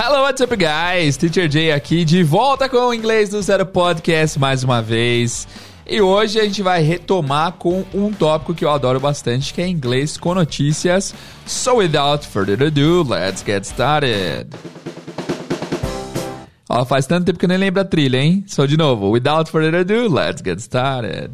Hello, what's up, guys? Teacher Jay aqui, de volta com o Inglês do Zero Podcast mais uma vez. E hoje a gente vai retomar com um tópico que eu adoro bastante, que é inglês com notícias. So, without further ado, let's get started. Ó, faz tanto tempo que eu nem lembro a trilha, hein? Só de novo. Without further ado, let's get started.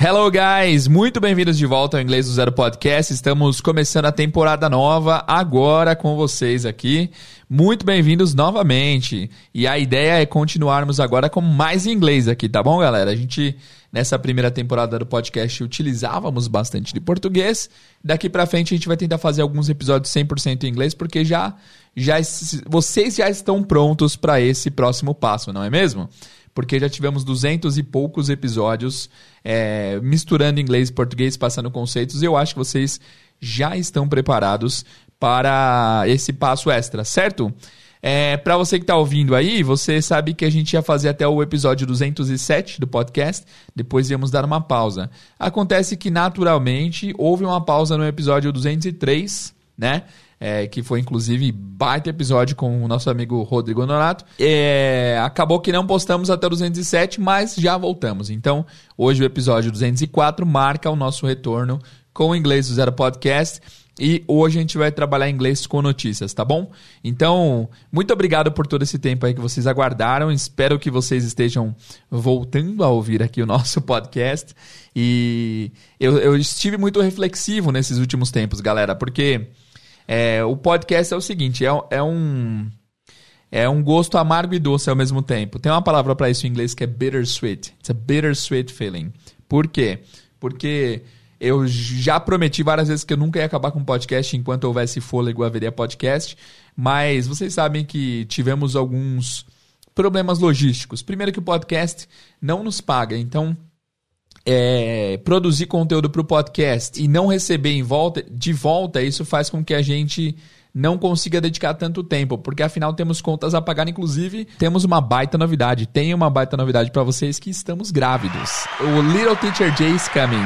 Hello, guys! Muito bem-vindos de volta ao Inglês do Zero Podcast. Estamos começando a temporada nova agora com vocês aqui. Muito bem-vindos novamente. E a ideia é continuarmos agora com mais inglês aqui, tá bom, galera? A gente, nessa primeira temporada do podcast, utilizávamos bastante de português. Daqui pra frente, a gente vai tentar fazer alguns episódios 100% em inglês, porque já, já vocês já estão prontos para esse próximo passo, não é mesmo? Porque já tivemos duzentos e poucos episódios é, misturando inglês e português, passando conceitos. E eu acho que vocês já estão preparados para esse passo extra, certo? É, para você que está ouvindo aí, você sabe que a gente ia fazer até o episódio 207 do podcast, depois íamos dar uma pausa. Acontece que naturalmente houve uma pausa no episódio 203, né? É, que foi inclusive baita episódio com o nosso amigo Rodrigo Nonato. É, acabou que não postamos até o 207, mas já voltamos. Então, hoje o episódio 204 marca o nosso retorno com o Inglês do Zero Podcast. E hoje a gente vai trabalhar inglês com notícias, tá bom? Então, muito obrigado por todo esse tempo aí que vocês aguardaram. Espero que vocês estejam voltando a ouvir aqui o nosso podcast. E eu, eu estive muito reflexivo nesses últimos tempos, galera, porque é, o podcast é o seguinte, é, é um é um gosto amargo e doce ao mesmo tempo. Tem uma palavra para isso em inglês que é bittersweet. It's a bittersweet feeling. Por quê? Porque eu já prometi várias vezes que eu nunca ia acabar com podcast enquanto houvesse fôlego haveria podcast, mas vocês sabem que tivemos alguns problemas logísticos. Primeiro que o podcast não nos paga, então é, produzir conteúdo para o podcast e não receber em volta, de volta, isso faz com que a gente não consiga dedicar tanto tempo, porque afinal temos contas a pagar, inclusive temos uma baita novidade. Tem uma baita novidade para vocês que estamos grávidos. O Little Teacher Jay is coming.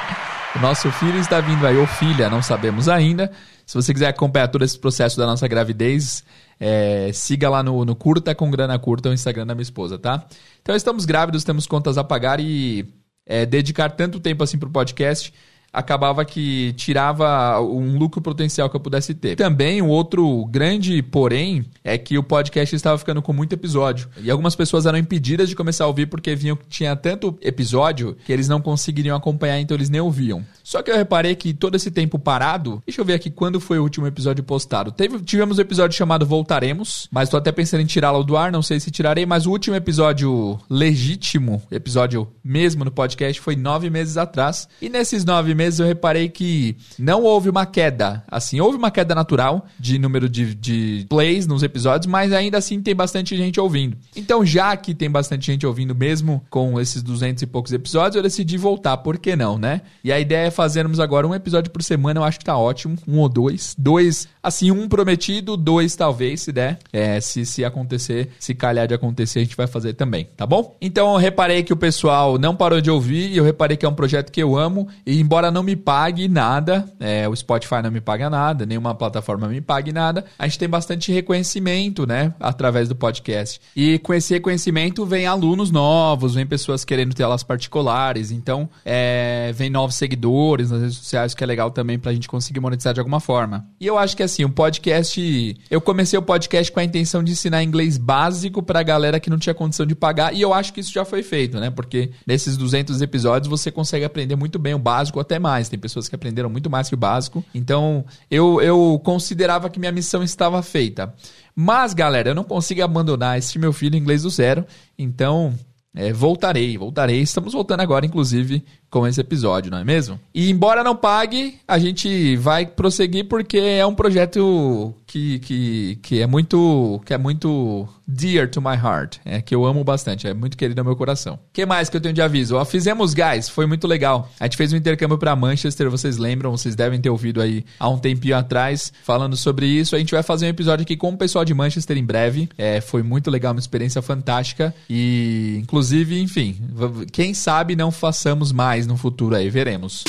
o nosso filho está vindo aí, ou filha, não sabemos ainda. Se você quiser acompanhar todo esse processo da nossa gravidez, é, siga lá no, no Curta com Grana Curta, o Instagram da minha esposa, tá? Então estamos grávidos, temos contas a pagar e é, dedicar tanto tempo assim para o podcast acabava que tirava um lucro potencial que eu pudesse ter. Também um outro grande porém é que o podcast estava ficando com muito episódio. E algumas pessoas eram impedidas de começar a ouvir porque viam que tinha tanto episódio que eles não conseguiriam acompanhar, então eles nem ouviam. Só que eu reparei que todo esse tempo parado, deixa eu ver aqui quando foi o último episódio postado. Teve, tivemos um episódio chamado Voltaremos, mas tô até pensando em tirá-lo do ar, não sei se tirarei, mas o último episódio legítimo, episódio mesmo no podcast, foi nove meses atrás. E nesses nove meses meses eu reparei que não houve uma queda. Assim, houve uma queda natural de número de, de plays nos episódios, mas ainda assim tem bastante gente ouvindo. Então, já que tem bastante gente ouvindo mesmo com esses 200 e poucos episódios, eu decidi voltar. Por que não, né? E a ideia é fazermos agora um episódio por semana. Eu acho que tá ótimo. Um ou dois. Dois, assim, um prometido, dois talvez, se der. É, se, se acontecer, se calhar de acontecer, a gente vai fazer também, tá bom? Então, eu reparei que o pessoal não parou de ouvir e eu reparei que é um projeto que eu amo. E embora não me pague nada, é, o Spotify não me paga nada, nenhuma plataforma me pague nada, a gente tem bastante reconhecimento, né, através do podcast. E com esse reconhecimento vem alunos novos, vem pessoas querendo ter aulas particulares, então é, vem novos seguidores nas redes sociais, que é legal também pra gente conseguir monetizar de alguma forma. E eu acho que assim, o podcast, eu comecei o podcast com a intenção de ensinar inglês básico pra galera que não tinha condição de pagar, e eu acho que isso já foi feito, né, porque nesses 200 episódios você consegue aprender muito bem o básico até mais. Tem pessoas que aprenderam muito mais que o básico. Então, eu, eu considerava que minha missão estava feita. Mas, galera, eu não consigo abandonar esse meu filho inglês do zero. Então, é, voltarei, voltarei. Estamos voltando agora, inclusive, com esse episódio, não é mesmo? E embora não pague, a gente vai prosseguir porque é um projeto que, que, que é muito que é muito dear to my heart, é que eu amo bastante, é muito querido ao meu coração. O que mais que eu tenho de aviso? Ó, fizemos, guys, foi muito legal. A gente fez um intercâmbio para Manchester, vocês lembram, vocês devem ter ouvido aí há um tempinho atrás falando sobre isso. A gente vai fazer um episódio aqui com o pessoal de Manchester em breve. É, foi muito legal, uma experiência fantástica e inclusive, enfim, quem sabe não façamos mais no futuro aí, veremos.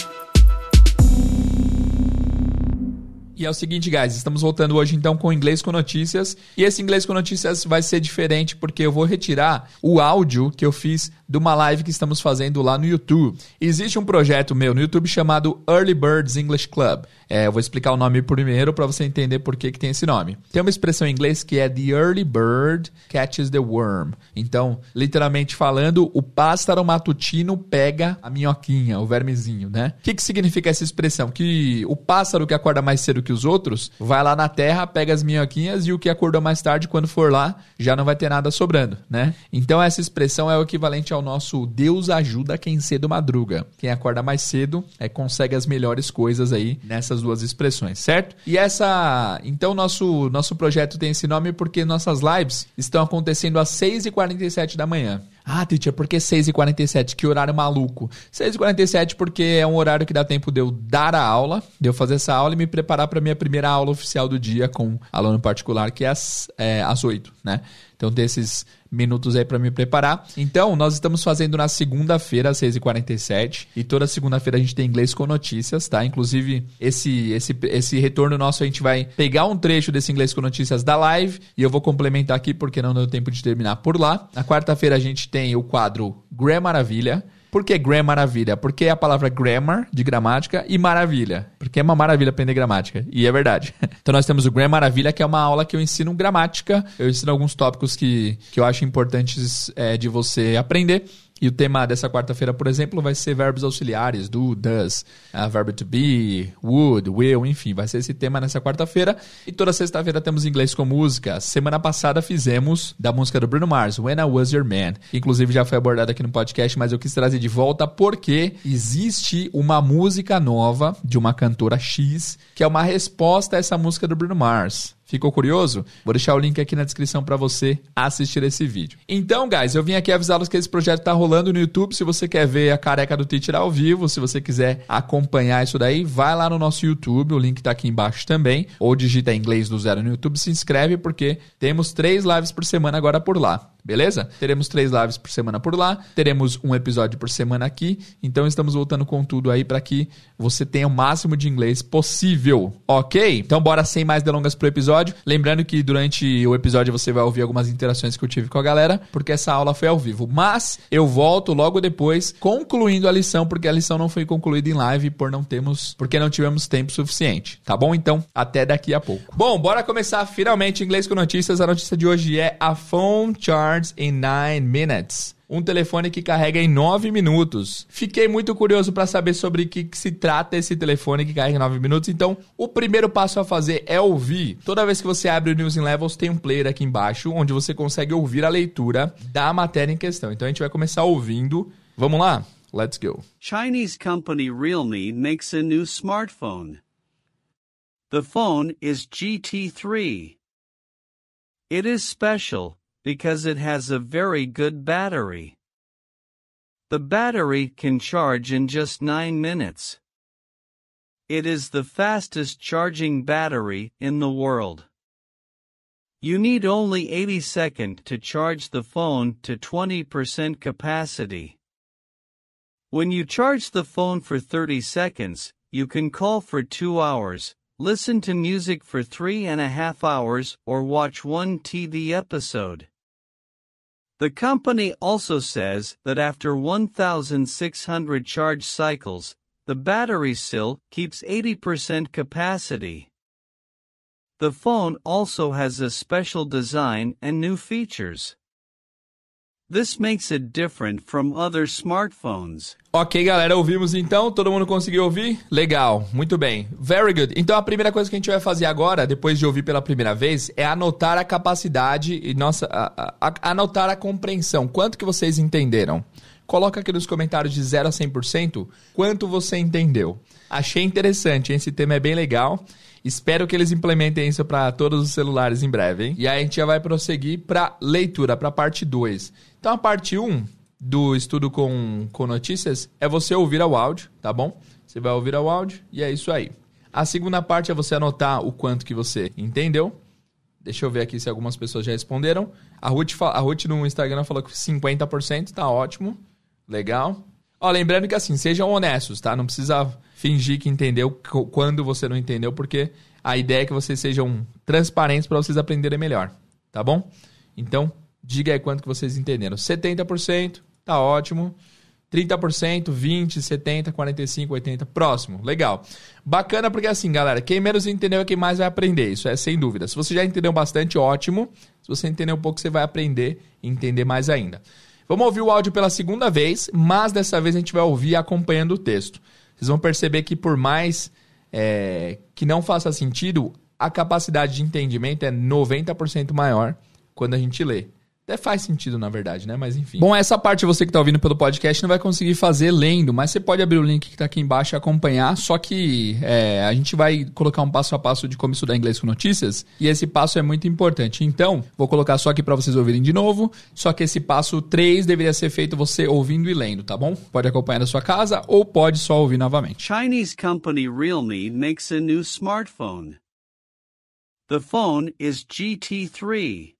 E é o seguinte, guys, estamos voltando hoje então com inglês com notícias. E esse inglês com notícias vai ser diferente porque eu vou retirar o áudio que eu fiz de uma live que estamos fazendo lá no YouTube. Existe um projeto meu no YouTube chamado Early Birds English Club. É, eu vou explicar o nome primeiro para você entender por que, que tem esse nome. Tem uma expressão em inglês que é The Early Bird Catches the Worm. Então, literalmente falando, o pássaro matutino pega a minhoquinha, o vermezinho, né? O que, que significa essa expressão? Que o pássaro que acorda mais cedo que os outros vai lá na terra, pega as minhoquinhas e o que acordou mais tarde, quando for lá, já não vai ter nada sobrando, né? Então, essa expressão é o equivalente ao nosso Deus ajuda quem cedo madruga. Quem acorda mais cedo é consegue as melhores coisas aí nessas essas duas expressões, certo? E essa. Então, nosso, nosso projeto tem esse nome porque nossas lives estão acontecendo às 6h47 da manhã. Ah, teacher, por que 6h47? Que horário maluco? 6h47 porque é um horário que dá tempo de eu dar a aula, de eu fazer essa aula e me preparar para minha primeira aula oficial do dia com aluno particular, que é às, é, às 8, né? Então tem esses minutos aí para me preparar. Então, nós estamos fazendo na segunda-feira, às 6h47. E toda segunda-feira a gente tem inglês com notícias, tá? Inclusive, esse, esse, esse retorno nosso, a gente vai pegar um trecho desse inglês com notícias da live. E eu vou complementar aqui porque não deu tempo de terminar por lá. Na quarta-feira a gente tem o quadro Gram Maravilha. Por que gram maravilha? Porque é a palavra grammar, de gramática, e maravilha. Porque é uma maravilha aprender gramática. E é verdade. Então nós temos o Gram Maravilha, que é uma aula que eu ensino gramática. Eu ensino alguns tópicos que, que eu acho importantes é, de você aprender. E o tema dessa quarta-feira, por exemplo, vai ser verbos auxiliares, do, does, uh, verbo to be, would, will, enfim, vai ser esse tema nessa quarta-feira. E toda sexta-feira temos inglês com música. Semana passada fizemos da música do Bruno Mars, When I Was Your Man. Inclusive já foi abordado aqui no podcast, mas eu quis trazer de volta porque existe uma música nova de uma cantora X, que é uma resposta a essa música do Bruno Mars. Ficou curioso? Vou deixar o link aqui na descrição para você assistir esse vídeo. Então, guys, eu vim aqui avisá-los que esse projeto está rolando no YouTube. Se você quer ver a careca do Teacher ao vivo, se você quiser acompanhar isso daí, vai lá no nosso YouTube, o link está aqui embaixo também, ou digita inglês do zero no YouTube, se inscreve porque temos três lives por semana agora por lá beleza? Teremos três lives por semana por lá, teremos um episódio por semana aqui, então estamos voltando com tudo aí para que você tenha o máximo de inglês possível, ok? Então bora sem mais delongas pro episódio. Lembrando que durante o episódio você vai ouvir algumas interações que eu tive com a galera, porque essa aula foi ao vivo. Mas eu volto logo depois concluindo a lição, porque a lição não foi concluída em live por não termos, porque não tivemos tempo suficiente, tá bom? Então, até daqui a pouco. Bom, bora começar finalmente inglês com notícias. A notícia de hoje é a phone charge cards in 9 minutes. Um telefone que carrega em 9 minutos. Fiquei muito curioso para saber sobre o que, que, se trata esse telefone que carrega em 9 minutos. Então, o primeiro passo a fazer é ouvir. Toda vez que você abre o News in Levels, tem um player aqui embaixo onde você consegue ouvir a leitura da matéria em questão. Então, a gente vai começar ouvindo. Vamos lá? Let's go. Chinese company Realme makes a new smartphone. The phone is GT3. It is special because it has a very good battery. The battery can charge in just 9 minutes. It is the fastest charging battery in the world. You need only 80 seconds to charge the phone to 20% capacity. When you charge the phone for 30 seconds, you can call for 2 hours, listen to music for three and a half hours, or watch one TV episode. The company also says that after 1,600 charge cycles, the battery still keeps 80% capacity. The phone also has a special design and new features. This makes it different from other smartphones. Ok, galera, ouvimos então? Todo mundo conseguiu ouvir? Legal, muito bem. Very good. Então a primeira coisa que a gente vai fazer agora, depois de ouvir pela primeira vez, é anotar a capacidade e nossa, a, a, a, anotar a compreensão. Quanto que vocês entenderam? Coloca aqui nos comentários de 0 a 100% quanto você entendeu. Achei interessante, esse tema é bem legal. Espero que eles implementem isso para todos os celulares em breve, hein? E aí a gente já vai prosseguir para leitura, para parte 2. Então a parte 1 um do estudo com, com notícias é você ouvir o áudio, tá bom? Você vai ouvir o áudio e é isso aí. A segunda parte é você anotar o quanto que você entendeu. Deixa eu ver aqui se algumas pessoas já responderam. A Ruth, a Ruth no Instagram falou que 50% tá ótimo. Legal. Ó, lembrando que assim, sejam honestos, tá? Não precisa fingir que entendeu quando você não entendeu, porque a ideia é que vocês sejam transparentes para vocês aprenderem melhor, tá bom? Então, diga aí quanto que vocês entenderam. 70%, tá ótimo. 30%, 20, 70, 45, 80, próximo. Legal. Bacana porque assim, galera, quem menos entendeu é quem mais vai aprender. Isso é sem dúvida. Se você já entendeu bastante, ótimo. Se você entendeu um pouco, você vai aprender e entender mais ainda. Vamos ouvir o áudio pela segunda vez, mas dessa vez a gente vai ouvir acompanhando o texto. Vocês vão perceber que por mais é, que não faça sentido, a capacidade de entendimento é 90% maior quando a gente lê. Até faz sentido, na verdade, né? Mas enfim. Bom, essa parte você que está ouvindo pelo podcast não vai conseguir fazer lendo, mas você pode abrir o link que está aqui embaixo e acompanhar. Só que é, a gente vai colocar um passo a passo de como estudar inglês com notícias e esse passo é muito importante. Então, vou colocar só aqui para vocês ouvirem de novo. Só que esse passo 3 deveria ser feito você ouvindo e lendo, tá bom? Pode acompanhar da sua casa ou pode só ouvir novamente. Chinese company Realme makes a new smartphone. The phone is GT3.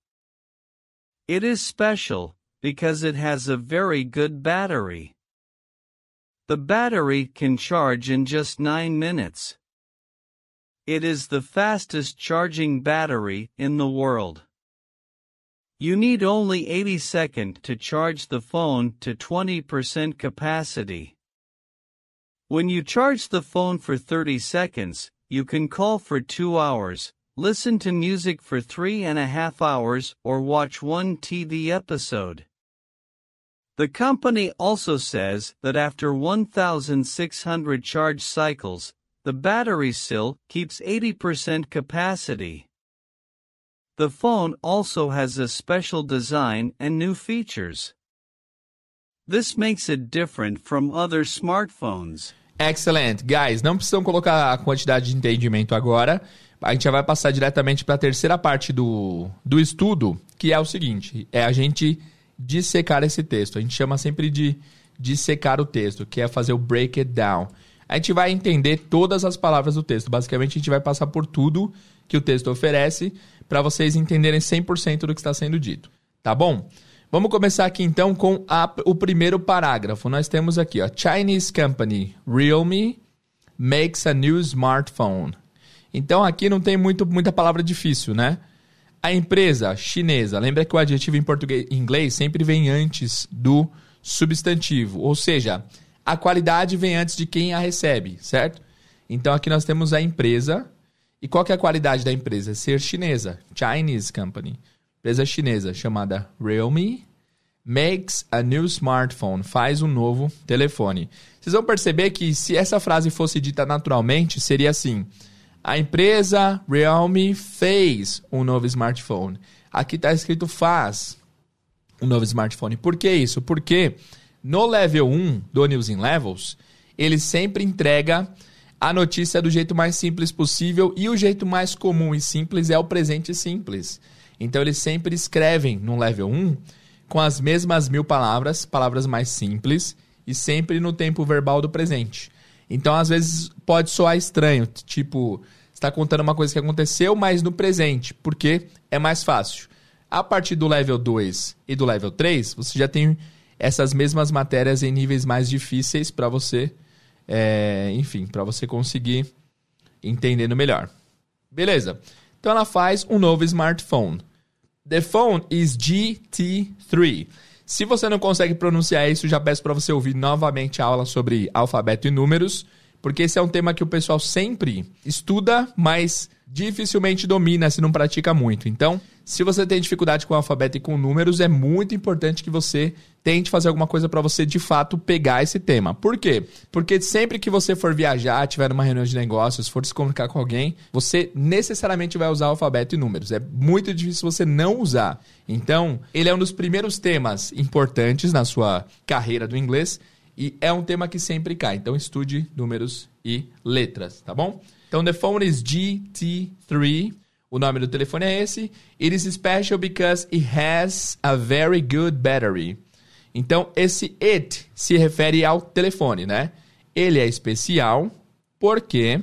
It is special because it has a very good battery. The battery can charge in just 9 minutes. It is the fastest charging battery in the world. You need only 80 seconds to charge the phone to 20% capacity. When you charge the phone for 30 seconds, you can call for 2 hours, listen to music for three and a half hours, or watch one TV episode. The company also says that after 1,600 charge cycles, the battery still keeps 80% capacity. The phone also has a special design and new features. This makes it different from other smartphones. Excellent. Guys, não precisam colocar a quantidade de entendimento agora. A gente já vai passar diretamente para a terceira parte do, do estudo, que é o seguinte: é a gente dissecar esse texto. A gente chama sempre de dissecar o texto, que é fazer o break it down. A gente vai entender todas as palavras do texto. Basicamente, a gente vai passar por tudo que o texto oferece para vocês entenderem 100% do que está sendo dito. Tá bom? Vamos começar aqui então com a, o primeiro parágrafo. Nós temos aqui, ó, Chinese company Realme makes a new smartphone. Então aqui não tem muito, muita palavra difícil, né? A empresa chinesa, lembra que o adjetivo em português em inglês sempre vem antes do substantivo, ou seja, a qualidade vem antes de quem a recebe, certo? Então aqui nós temos a empresa. E qual que é a qualidade da empresa? Ser chinesa, Chinese company. Empresa chinesa chamada Realme makes a new smartphone, faz um novo telefone. Vocês vão perceber que se essa frase fosse dita naturalmente, seria assim: a empresa Realme fez um novo smartphone. Aqui está escrito faz um novo smartphone. Por que isso? Porque no level 1 do News in Levels, ele sempre entrega a notícia do jeito mais simples possível e o jeito mais comum e simples é o presente simples. Então eles sempre escrevem no level 1 com as mesmas mil palavras, palavras mais simples e sempre no tempo verbal do presente. Então às vezes pode soar estranho, tipo, está contando uma coisa que aconteceu, mas no presente, porque é mais fácil. A partir do level 2 e do level 3, você já tem essas mesmas matérias em níveis mais difíceis para você, é, enfim, para você conseguir entendendo melhor. Beleza. Então ela faz um novo smartphone. The phone is GT3. Se você não consegue pronunciar isso, já peço para você ouvir novamente a aula sobre alfabeto e números Porque esse é um tema que o pessoal sempre estuda, mas dificilmente domina se não pratica muito. Então, se você tem dificuldade com o alfabeto e com números, é muito importante que você tente fazer alguma coisa para você de fato pegar esse tema. Por quê? Porque sempre que você for viajar, tiver numa reunião de negócios, for se comunicar com alguém, você necessariamente vai usar alfabeto e números. É muito difícil você não usar. Então, ele é um dos primeiros temas importantes na sua carreira do inglês e é um tema que sempre cai. Então, estude números e letras, tá bom? Então, the phone is GT3. O nome do telefone é esse. It is special because it has a very good battery. Então, esse it se refere ao telefone, né? Ele é especial porque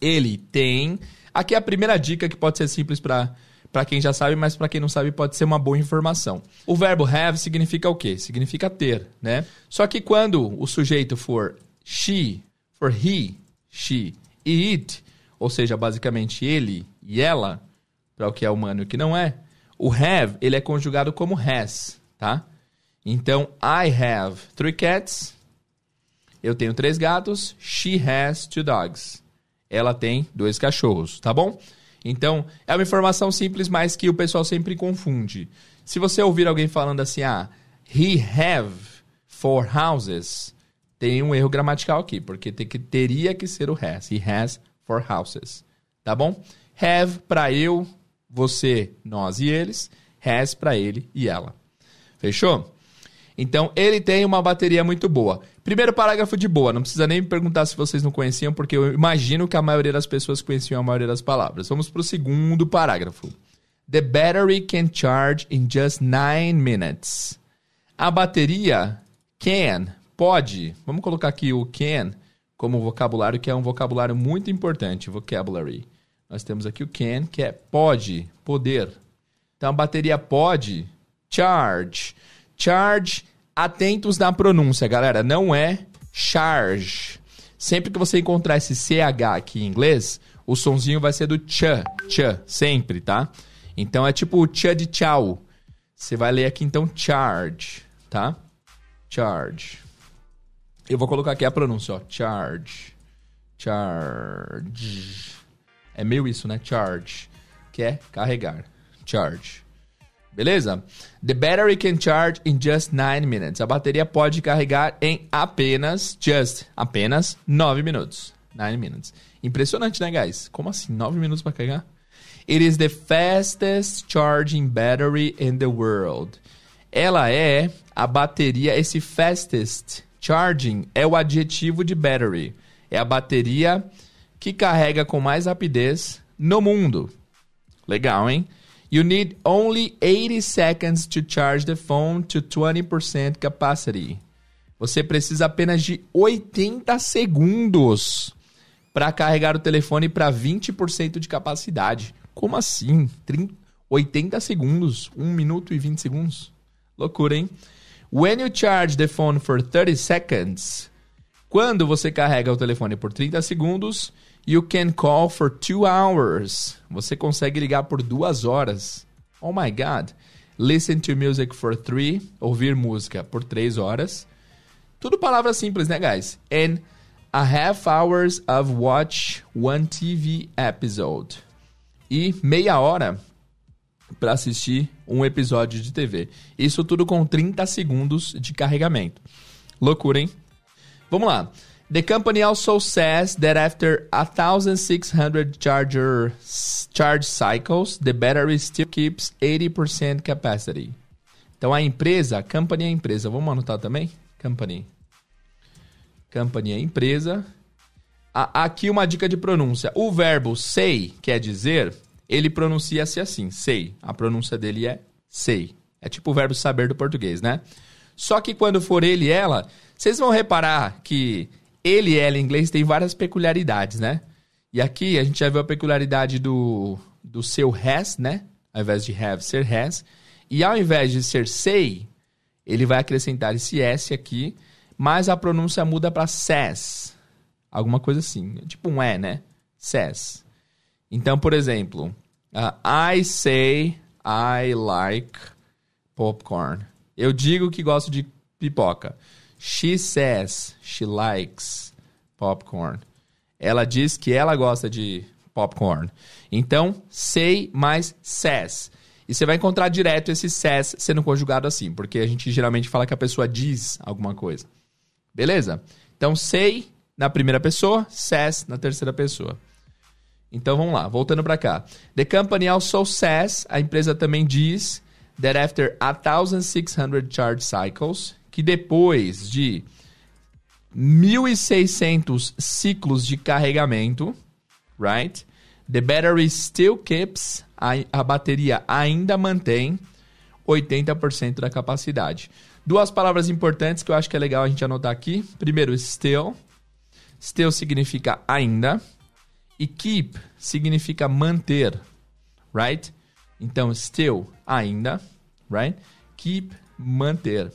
ele tem. Aqui é a primeira dica que pode ser simples para para quem já sabe, mas para quem não sabe pode ser uma boa informação. O verbo have significa o quê? Significa ter, né? Só que quando o sujeito for she, for he, she e it, ou seja, basicamente ele e ela, para o que é humano e o que não é, o have, ele é conjugado como has, tá? Então, I have three cats. Eu tenho três gatos. She has two dogs. Ela tem dois cachorros, tá bom? Então, é uma informação simples, mas que o pessoal sempre confunde. Se você ouvir alguém falando assim, ah, he have four houses, tem um erro gramatical aqui, porque que, teria que ser o has. He has four houses. Tá bom? Have para eu, você, nós e eles. Has para ele e ela. Fechou? Então, ele tem uma bateria muito boa. Primeiro parágrafo de boa, não precisa nem me perguntar se vocês não conheciam, porque eu imagino que a maioria das pessoas conheciam a maioria das palavras. Vamos para o segundo parágrafo. The battery can charge in just 9 minutes. A bateria can, pode, vamos colocar aqui o can como vocabulário, que é um vocabulário muito importante, vocabulary. Nós temos aqui o can, que é pode, poder. Então a bateria pode charge Charge, atentos na pronúncia, galera, não é charge. Sempre que você encontrar esse CH aqui em inglês, o sonzinho vai ser do ch, ch, sempre, tá? Então é tipo o ch de tchau. Você vai ler aqui então charge, tá? Charge. Eu vou colocar aqui a pronúncia, ó. Charge. Charge. É meio isso, né? Charge. Que é carregar. Charge. Beleza? The battery can charge in just 9 minutes. A bateria pode carregar em apenas, just, apenas 9 minutos. 9 minutes. Impressionante, né, guys? Como assim? 9 minutos para carregar? It is the fastest charging battery in the world. Ela é a bateria, esse fastest charging é o adjetivo de battery. É a bateria que carrega com mais rapidez no mundo. Legal, hein? You need only 80 seconds to charge the phone to 20% capacity. Você precisa apenas de 80 segundos para carregar o telefone para 20% de capacidade. Como assim? 30, 80 segundos? 1 minuto e 20 segundos? Loucura, hein? When you charge the phone for 30 seconds, quando você carrega o telefone por 30 segundos, You can call for two hours. Você consegue ligar por duas horas. Oh my God. Listen to music for three. Ouvir música por três horas. Tudo palavras simples, né, guys? And a half hours of watch one TV episode. E meia hora para assistir um episódio de TV. Isso tudo com 30 segundos de carregamento. Loucura, hein? Vamos lá. The company also says that after 1,600 charger charge cycles, the battery still keeps 80% capacity. Então a empresa, company é empresa, vamos anotar também? Company. Company é empresa. aqui uma dica de pronúncia. O verbo say, quer dizer, ele pronuncia-se assim, say. A pronúncia dele é say. É tipo o verbo saber do português, né? Só que quando for ele e ela, vocês vão reparar que ele e ela em inglês tem várias peculiaridades, né? E aqui a gente já viu a peculiaridade do, do seu has, né? Ao invés de have, ser has. E ao invés de ser say, ele vai acrescentar esse S aqui, mas a pronúncia muda para says. Alguma coisa assim. Tipo um é, né? Says. Então, por exemplo, uh, I say I like popcorn. Eu digo que gosto de pipoca. She says she likes popcorn. Ela diz que ela gosta de popcorn. Então, say mais says. E você vai encontrar direto esse says sendo conjugado assim, porque a gente geralmente fala que a pessoa diz alguma coisa. Beleza? Então, say na primeira pessoa, says na terceira pessoa. Então vamos lá, voltando para cá. The company also says, a empresa também diz, that after 1600 charge cycles, que depois de 1600 ciclos de carregamento, right? The battery still keeps, a, a bateria ainda mantém 80% da capacidade. Duas palavras importantes que eu acho que é legal a gente anotar aqui. Primeiro, still. Still significa ainda. E keep significa manter, right? Então, still, ainda, right? Keep, manter.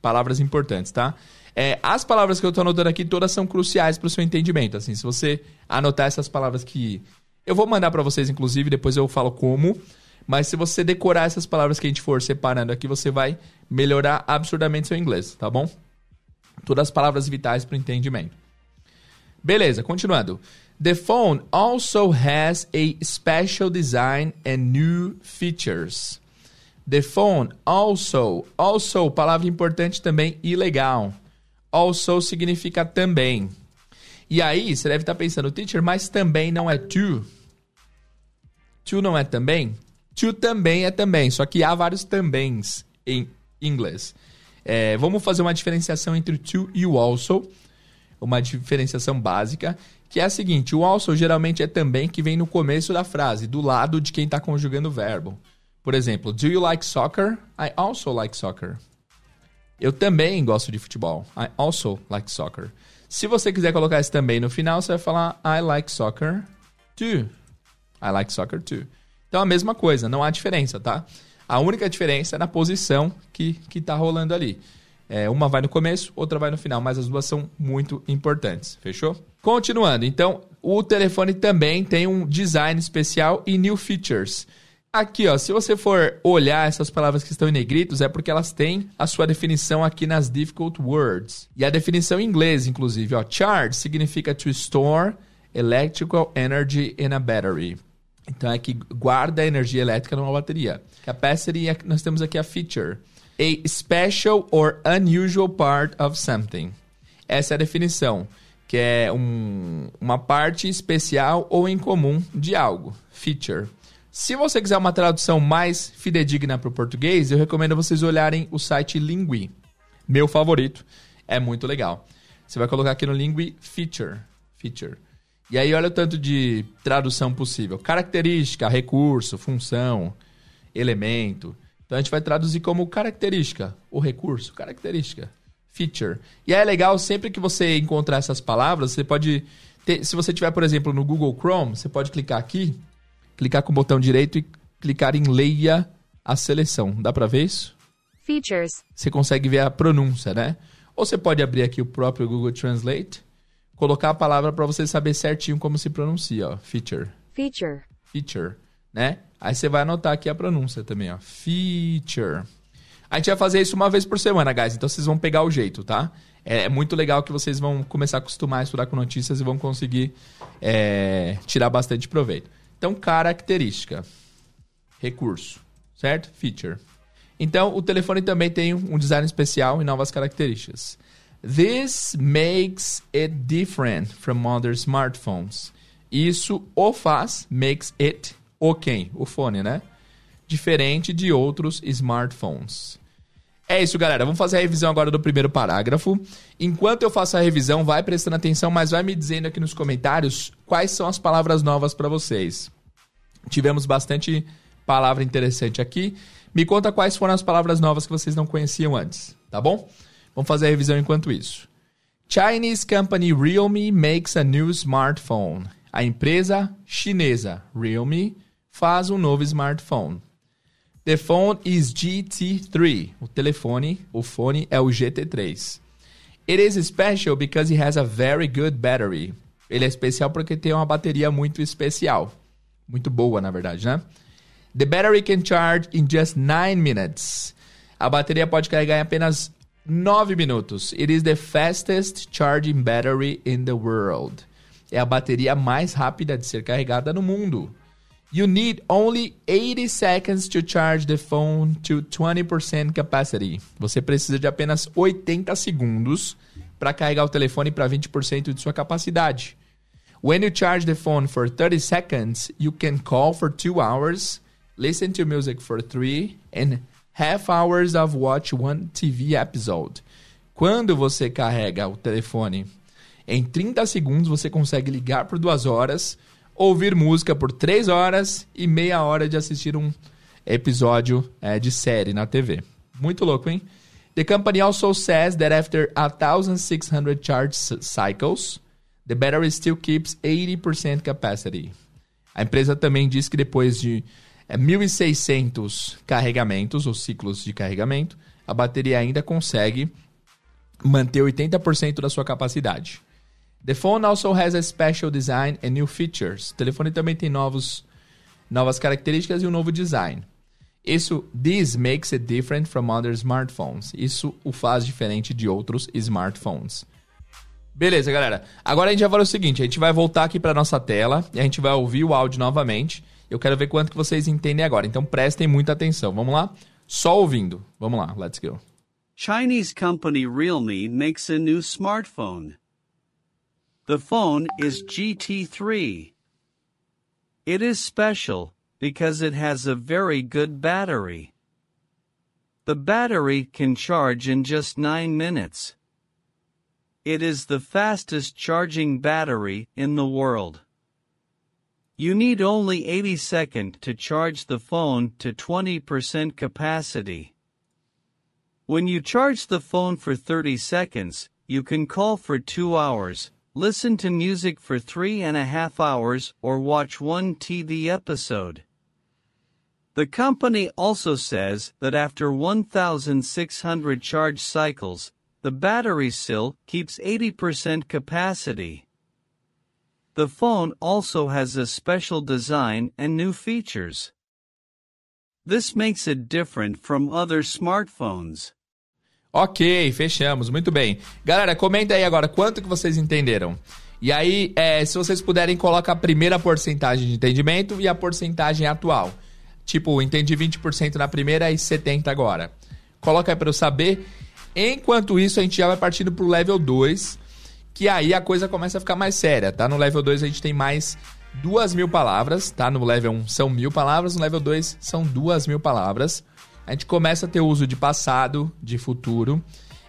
Palavras importantes, tá? É, as palavras que eu estou anotando aqui, todas são cruciais para o seu entendimento. Assim, se você anotar essas palavras que eu vou mandar para vocês, inclusive, depois eu falo como. Mas se você decorar essas palavras que a gente for separando aqui, você vai melhorar absurdamente seu inglês, tá bom? Todas as palavras vitais para o entendimento. Beleza, continuando. The phone also has a special design and new features. The phone also, also, palavra importante também ilegal. Also significa também. E aí, você deve estar pensando, teacher, mas também não é to. To não é também? To também é também, só que há vários tambéms em inglês. É, vamos fazer uma diferenciação entre o to e o also, uma diferenciação básica que é a seguinte: o also geralmente é também que vem no começo da frase, do lado de quem está conjugando o verbo. Por exemplo, do you like soccer? I also like soccer. Eu também gosto de futebol. I also like soccer. Se você quiser colocar esse também no final, você vai falar I like soccer too. I like soccer too. Então a mesma coisa, não há diferença, tá? A única diferença é na posição que, que tá rolando ali. É, uma vai no começo, outra vai no final, mas as duas são muito importantes. Fechou? Continuando, então, o telefone também tem um design especial e new features. Aqui, ó, se você for olhar essas palavras que estão em negritos, é porque elas têm a sua definição aqui nas difficult words. E a definição em inglês, inclusive, ó, charge significa to store electrical energy in a battery. Então é que guarda energia elétrica numa bateria. Capacity, nós temos aqui a feature a special or unusual part of something. Essa é a definição, que é um, uma parte especial ou incomum de algo. Feature. Se você quiser uma tradução mais fidedigna para o português, eu recomendo vocês olharem o site Lingui. Meu favorito. É muito legal. Você vai colocar aqui no Lingui Feature. Feature. E aí olha o tanto de tradução possível. Característica, recurso, função, elemento. Então a gente vai traduzir como característica, o recurso, característica, feature. E é legal sempre que você encontrar essas palavras, você pode ter, se você tiver, por exemplo, no Google Chrome, você pode clicar aqui, clicar com o botão direito e clicar em leia a seleção. Dá para ver isso? Features. Você consegue ver a pronúncia, né? Ou você pode abrir aqui o próprio Google Translate, colocar a palavra para você saber certinho como se pronuncia, ó. Feature. Feature. Feature, né? Aí você vai anotar aqui a pronúncia também, ó. Feature. A gente vai fazer isso uma vez por semana, guys. Então vocês vão pegar o jeito, tá? É, é muito legal que vocês vão começar a acostumar a estudar com notícias e vão conseguir é, tirar bastante proveito. Então, característica. Recurso. Certo? Feature. Então, o telefone também tem um design especial e novas características. This makes it different from other smartphones. Isso o faz, makes it o quem? O fone, né? Diferente de outros smartphones. É isso, galera. Vamos fazer a revisão agora do primeiro parágrafo. Enquanto eu faço a revisão, vai prestando atenção, mas vai me dizendo aqui nos comentários quais são as palavras novas para vocês. Tivemos bastante palavra interessante aqui. Me conta quais foram as palavras novas que vocês não conheciam antes, tá bom? Vamos fazer a revisão enquanto isso. Chinese company Realme makes a new smartphone. A empresa chinesa Realme faz um novo smartphone. The phone is GT3. O telefone, o fone é o GT3. It is special because it has a very good battery. Ele é especial porque tem uma bateria muito especial. Muito boa, na verdade, né? The battery can charge in just 9 minutes. A bateria pode carregar em apenas 9 minutos. It is the fastest charging battery in the world. É a bateria mais rápida de ser carregada no mundo. You need only 80 seconds to charge the phone to 20% capacity. Você precisa de apenas 80 segundos para carregar o telefone para 20% de sua capacidade. When you charge the phone for 30 seconds, you can call for 2 hours, listen to music for 3 and half hours of watch one TV episode. Quando você carrega o telefone em 30 segundos, você consegue ligar por 2 horas ouvir música por três horas e meia hora de assistir um episódio é, de série na TV. Muito louco, hein? The company also says that after 1,600 charge cycles, the battery still keeps 80% capacity. A empresa também diz que depois de é, 1.600 carregamentos ou ciclos de carregamento, a bateria ainda consegue manter 80% da sua capacidade. The phone also has a special design and new features. O telefone também tem novos, novas características e um novo design. Isso, this makes it different from other smartphones. Isso o faz diferente de outros smartphones. Beleza, galera. Agora a gente vai fazer o seguinte, a gente vai voltar aqui para nossa tela e a gente vai ouvir o áudio novamente. Eu quero ver quanto que vocês entendem agora. Então prestem muita atenção. Vamos lá? Só ouvindo. Vamos lá, let's go. Chinese company Realme makes a new smartphone. The phone is GT3. It is special because it has a very good battery. The battery can charge in just 9 minutes. It is the fastest charging battery in the world. You need only 80 seconds to charge the phone to 20% capacity. When you charge the phone for 30 seconds, you can call for 2 hours, listen to music for three and a half hours, or watch one TV episode. The company also says that after 1,600 charge cycles, the battery still keeps 80% capacity. The phone also has a special design and new features. This makes it different from other smartphones. Ok, fechamos, muito bem. Galera, comenta aí agora quanto que vocês entenderam. E aí, é, se vocês puderem, coloca a primeira porcentagem de entendimento e a porcentagem atual. Tipo, entendi 20% na primeira e 70% agora. Coloca aí para eu saber. Enquanto isso, a gente já vai partindo pro level 2, que aí a coisa começa a ficar mais séria, tá? No level 2 a gente tem mais duas mil palavras, tá? No level 1 são mil palavras, no level 2 são duas mil palavras a gente começa a ter uso de passado, de futuro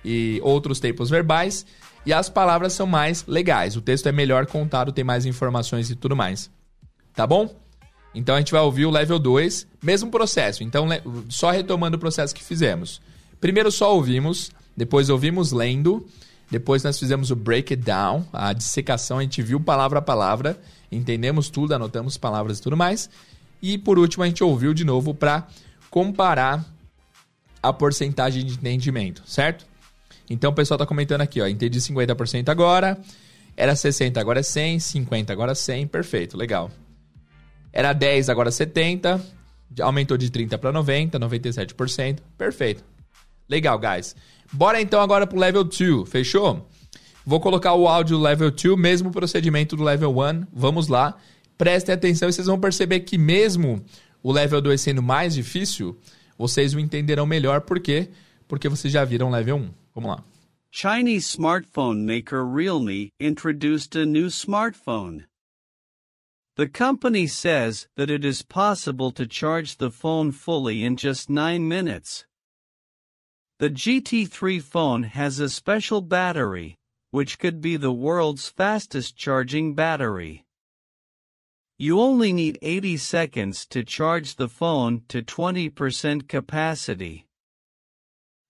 e outros tempos verbais, e as palavras são mais legais. O texto é melhor contado, tem mais informações e tudo mais. Tá bom? Então a gente vai ouvir o level 2, mesmo processo. Então, só retomando o processo que fizemos. Primeiro só ouvimos, depois ouvimos lendo, depois nós fizemos o breakdown, a dissecação, a gente viu palavra a palavra, entendemos tudo, anotamos palavras e tudo mais. E por último a gente ouviu de novo para comparar a porcentagem de entendimento, certo? Então o pessoal está comentando aqui, ó, entendi 50% agora, era 60, agora é 100, 50, agora 100, perfeito, legal. Era 10, agora 70, aumentou de 30 para 90, 97%, perfeito. Legal, guys. Bora então agora pro level 2, fechou? Vou colocar o áudio do level 2, mesmo procedimento do level 1. Vamos lá. Prestem atenção e vocês vão perceber que mesmo o level 2 sendo mais difícil, vocês o entenderão melhor por quê? Porque vocês já viram level 1. Vamos lá. Chinese smartphone maker Realme introduced a new smartphone. The company says that it is possible to charge the phone fully in just 9 minutes. The GT3 phone has a special battery, which could be the world's fastest charging battery. You only need 80 seconds to charge the phone to 20% capacity.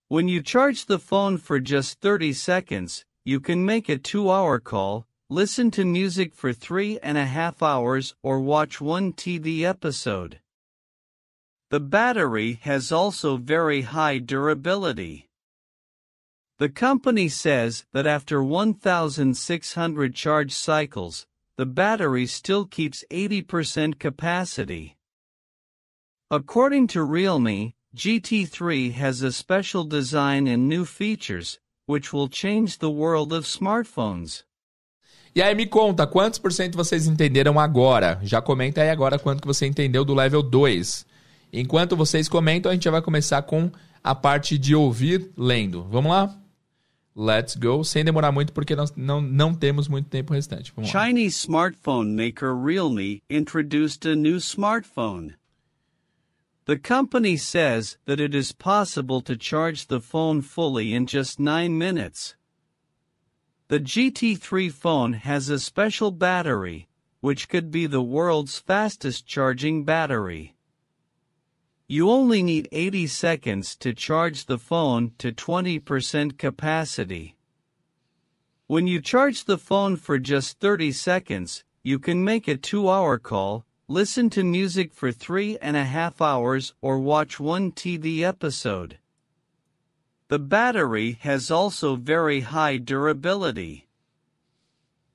When you charge the phone for just 30 seconds, you can make a 2-hour call, listen to music for three and a half hours or watch one TV episode. The battery has also very high durability. The company says that after 1,600 charge cycles, the battery still keeps 80% capacity. According to Realme, GT3 has a special design and new features, which will change the world of smartphones. E aí me conta, quantos por cento vocês entenderam agora? Já comenta aí agora quanto que você entendeu do level 2. Enquanto vocês comentam, a gente já vai começar com a parte de ouvir lendo. Vamos lá? Let's go, sem demorar muito porque nós não, não temos muito tempo restante. Vamos. Chinese smartphone maker Realme introduced a new smartphone. The company says that it is possible to charge the phone fully in just 9 minutes. The GT3 phone has a special battery, which could be the world's fastest charging battery. You only need 80 seconds to charge the phone to 20% capacity. When you charge the phone for just 30 seconds, you can make a 2 hour call, listen to music for three and a half hours, or watch one TV episode. The battery has also very high durability.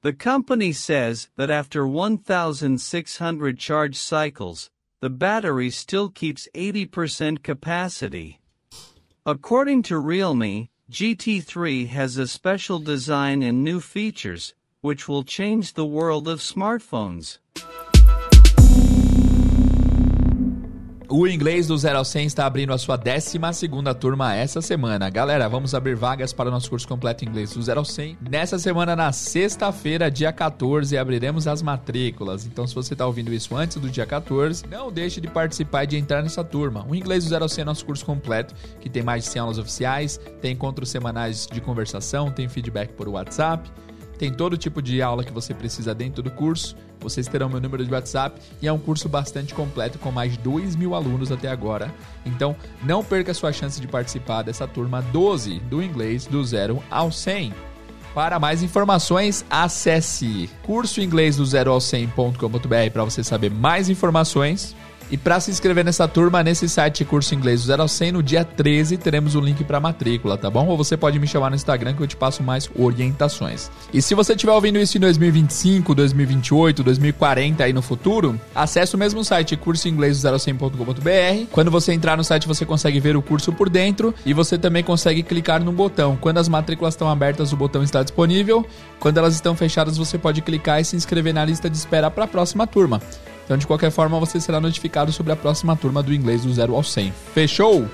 The company says that after 1,600 charge cycles, the battery still keeps 80% capacity. According to Realme, GT3 has a special design and new features, which will change the world of smartphones. O inglês do 0 ao 100 está abrindo a sua 12 turma essa semana. Galera, vamos abrir vagas para o nosso curso completo inglês do 0 ao 100. Nessa semana, na sexta-feira, dia 14, abriremos as matrículas. Então, se você está ouvindo isso antes do dia 14, não deixe de participar e de entrar nessa turma. O inglês do 0 ao 100 é nosso curso completo, que tem mais de 100 aulas oficiais, tem encontros semanais de conversação, tem feedback por WhatsApp tem todo tipo de aula que você precisa dentro do curso. Vocês terão meu número de WhatsApp e é um curso bastante completo com mais de 2 mil alunos até agora. Então não perca sua chance de participar dessa turma 12 do inglês do zero ao 100. Para mais informações, acesse curso inglês do zero ao 100.com.br para você saber mais informações. E para se inscrever nessa turma, nesse site Curso Inglês do 0 ao 100, no dia 13 teremos o link para matrícula, tá bom? Ou você pode me chamar no Instagram que eu te passo mais orientações. E se você estiver ouvindo isso em 2025, 2028, 2040 aí no futuro, acesse o mesmo site Curso Inglês do 0 ao 100.com.br. Quando você entrar no site, você consegue ver o curso por dentro e você também consegue clicar no botão. Quando as matrículas estão abertas, o botão está disponível. Quando elas estão fechadas, você pode clicar e se inscrever na lista de espera para a próxima turma. Então, de qualquer forma, você será notificado sobre a próxima turma do inglês do 0 ao 100. Fechou?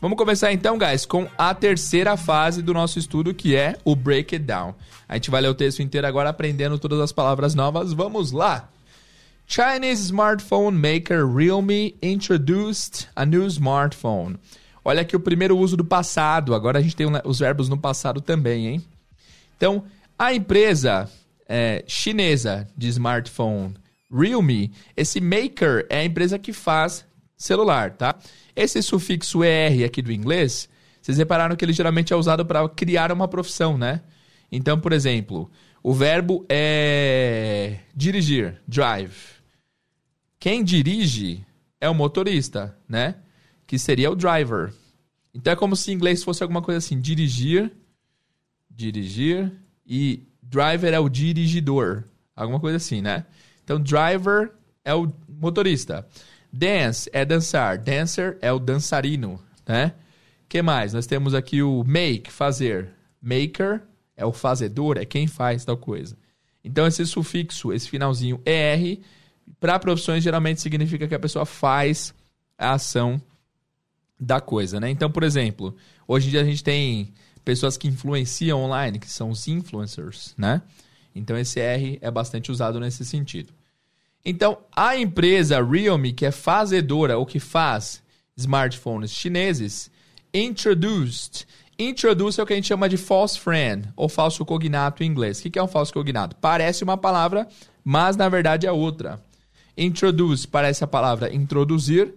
Vamos começar então, guys, com a terceira fase do nosso estudo, que é o Break It Down. A gente vai ler o texto inteiro agora aprendendo todas as palavras novas. Vamos lá! Chinese smartphone maker Realme introduced a new smartphone. Olha aqui o primeiro uso do passado. Agora a gente tem os verbos no passado também, hein? Então, a empresa é, chinesa de smartphone Realme, esse maker é a empresa que faz celular, tá? Esse sufixo ER aqui do inglês, vocês repararam que ele geralmente é usado para criar uma profissão, né? Então, por exemplo, o verbo é dirigir, drive. Quem dirige é o motorista, né? Que seria o driver. Então é como se em inglês fosse alguma coisa assim: dirigir, dirigir e driver é o dirigidor. Alguma coisa assim, né? Então, driver é o motorista. Dance é dançar. Dancer é o dançarino, né? que mais? Nós temos aqui o make, fazer. Maker é o fazedor, é quem faz tal coisa. Então, esse sufixo, esse finalzinho ER, para profissões geralmente significa que a pessoa faz a ação da coisa, né? Então, por exemplo, hoje em dia a gente tem pessoas que influenciam online, que são os influencers, né? Então esse R é bastante usado nesse sentido. Então, a empresa Realme, que é fazedora ou que faz smartphones chineses, introduced. Introduce é o que a gente chama de false friend, ou falso cognato em inglês. O que é um falso cognato? Parece uma palavra, mas na verdade é outra. Introduce parece a palavra introduzir,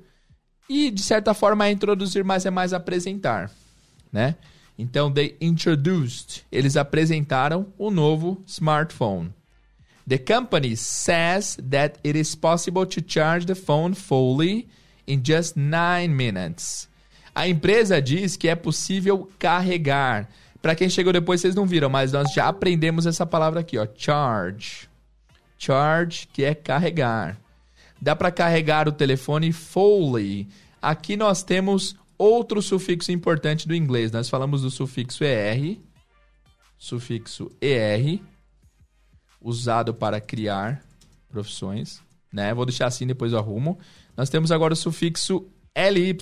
e de certa forma é introduzir, mas é mais apresentar, né? Então, they introduced, eles apresentaram o novo smartphone. The company says that it is possible to charge the phone fully in just 9 minutes. A empresa diz que é possível carregar. Para quem chegou depois, vocês não viram, mas nós já aprendemos essa palavra aqui, ó, charge. Charge, que é carregar. Dá para carregar o telefone fully. Aqui nós temos outro sufixo importante do inglês. Nós falamos do sufixo er, sufixo er, usado para criar profissões, né? Vou deixar assim depois eu arrumo. Nós temos agora o sufixo ly,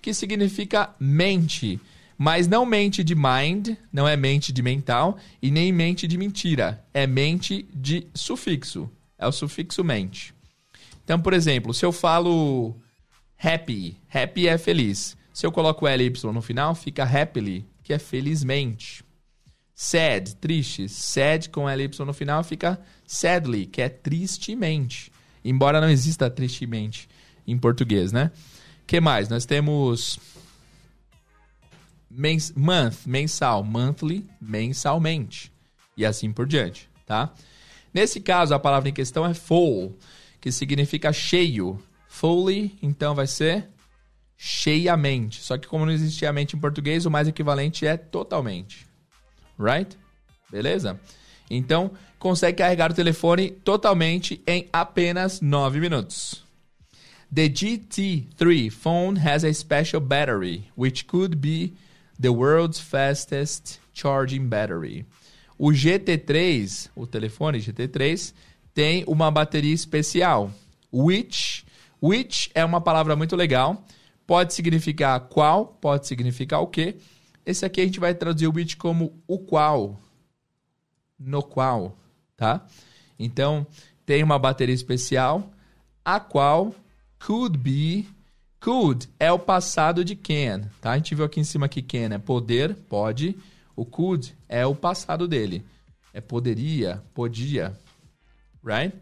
que significa mente, mas não mente de mind, não é mente de mental e nem mente de mentira, é mente de sufixo. É o sufixo mente. Então, por exemplo, se eu falo happy, happy é feliz. Se eu coloco ly no final, fica happily, que é felizmente. Sad, triste. Sad com ly no final fica sadly, que é tristemente. Embora não exista tristemente em português, né? que mais? Nós temos mens month, mensal, monthly, mensalmente. E assim por diante, tá? Nesse caso, a palavra em questão é full, que significa cheio. Fully, então vai ser cheiamente. Só que como não existia mente em português, o mais equivalente é totalmente. Right? Beleza? Então, consegue carregar o telefone totalmente em apenas 9 minutos. The GT3 phone has a special battery, which could be the world's fastest charging battery. O GT3, o telefone GT3, tem uma bateria especial. Which, which é uma palavra muito legal. Pode significar qual, pode significar o quê. Esse aqui a gente vai traduzir o which como o qual, no qual, tá? Então, tem uma bateria especial, a qual Could be. Could é o passado de can, tá? A gente viu aqui em cima que can é poder, pode. O could é o passado dele. É poderia, podia. Right?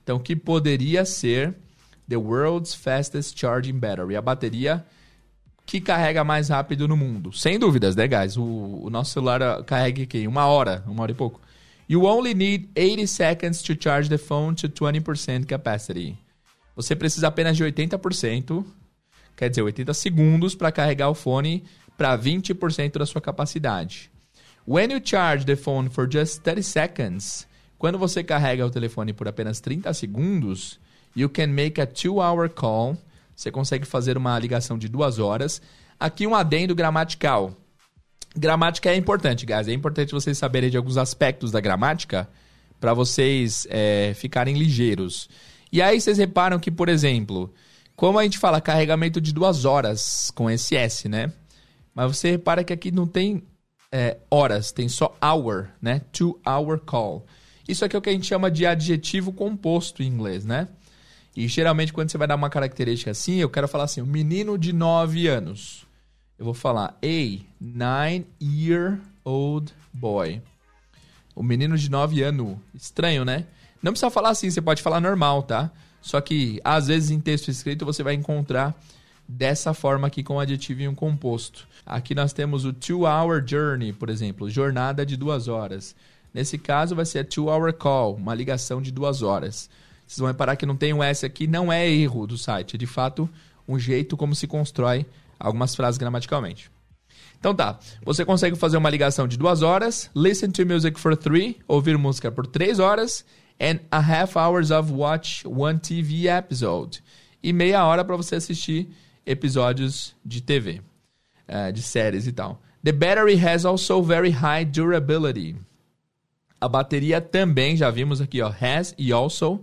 Então, que poderia ser the world's fastest charging battery. A bateria que carrega mais rápido no mundo. Sem dúvidas, né, guys? O, o nosso celular carrega aqui uma hora, uma hora e pouco. You only need 80 seconds to charge the phone to 20% capacity. Você precisa apenas de 80%, quer dizer, 80 segundos para carregar o fone para 20% da sua capacidade. When you charge the phone for just 30 seconds, quando você carrega o telefone por apenas 30 segundos, you can make a two-hour call. Você consegue fazer uma ligação de duas horas. Aqui um adendo gramatical. Gramática é importante, guys. É importante vocês saberem de alguns aspectos da gramática para vocês é, ficarem ligeiros. E aí vocês reparam que, por exemplo, como a gente fala carregamento de duas horas com esse S, né? Mas você repara que aqui não tem é, horas, tem só hour, né? Two hour call. Isso aqui é o que a gente chama de adjetivo composto em inglês, né? E geralmente quando você vai dar uma característica assim, eu quero falar assim, um menino de 9 anos. Eu vou falar a nine year old boy. O menino de 9 anos. Estranho, né? Não precisa falar assim, você pode falar normal, tá? Só que às vezes em texto escrito você vai encontrar dessa forma aqui com o adjetivo em um composto. Aqui nós temos o two hour journey, por exemplo, jornada de duas horas. Nesse caso vai ser a two hour call, uma ligação de duas horas. Vocês vão reparar que não tem um S aqui, não é erro do site, é de fato um jeito como se constrói algumas frases gramaticalmente. Então tá, você consegue fazer uma ligação de duas horas, listen to music for three, ouvir música por três horas and a half hours of watch one TV episode. E meia hora para você assistir episódios de TV, uh, de séries e tal. The battery has also very high durability. A bateria também, já vimos aqui, ó, has e also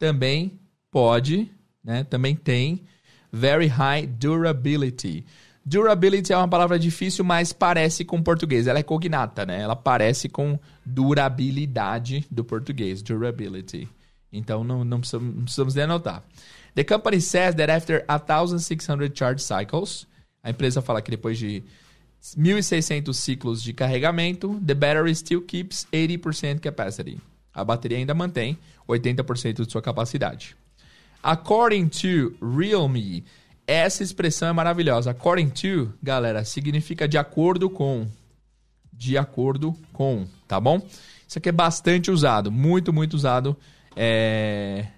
também pode, né? Também tem very high durability. Durability é uma palavra difícil, mas parece com português. Ela é cognata, né? Ela parece com durabilidade do português, durability. Então não, não, precisamos, não precisamos nem anotar. The company says that after 1,600 charge cycles, a empresa fala que depois de 1.600 ciclos de carregamento, the battery still keeps 80% capacity. A bateria ainda mantém 80% de sua capacidade. According to Realme, essa expressão é maravilhosa. According to, galera, significa de acordo com. De acordo com, tá bom? Isso aqui é bastante usado, muito, muito usado é,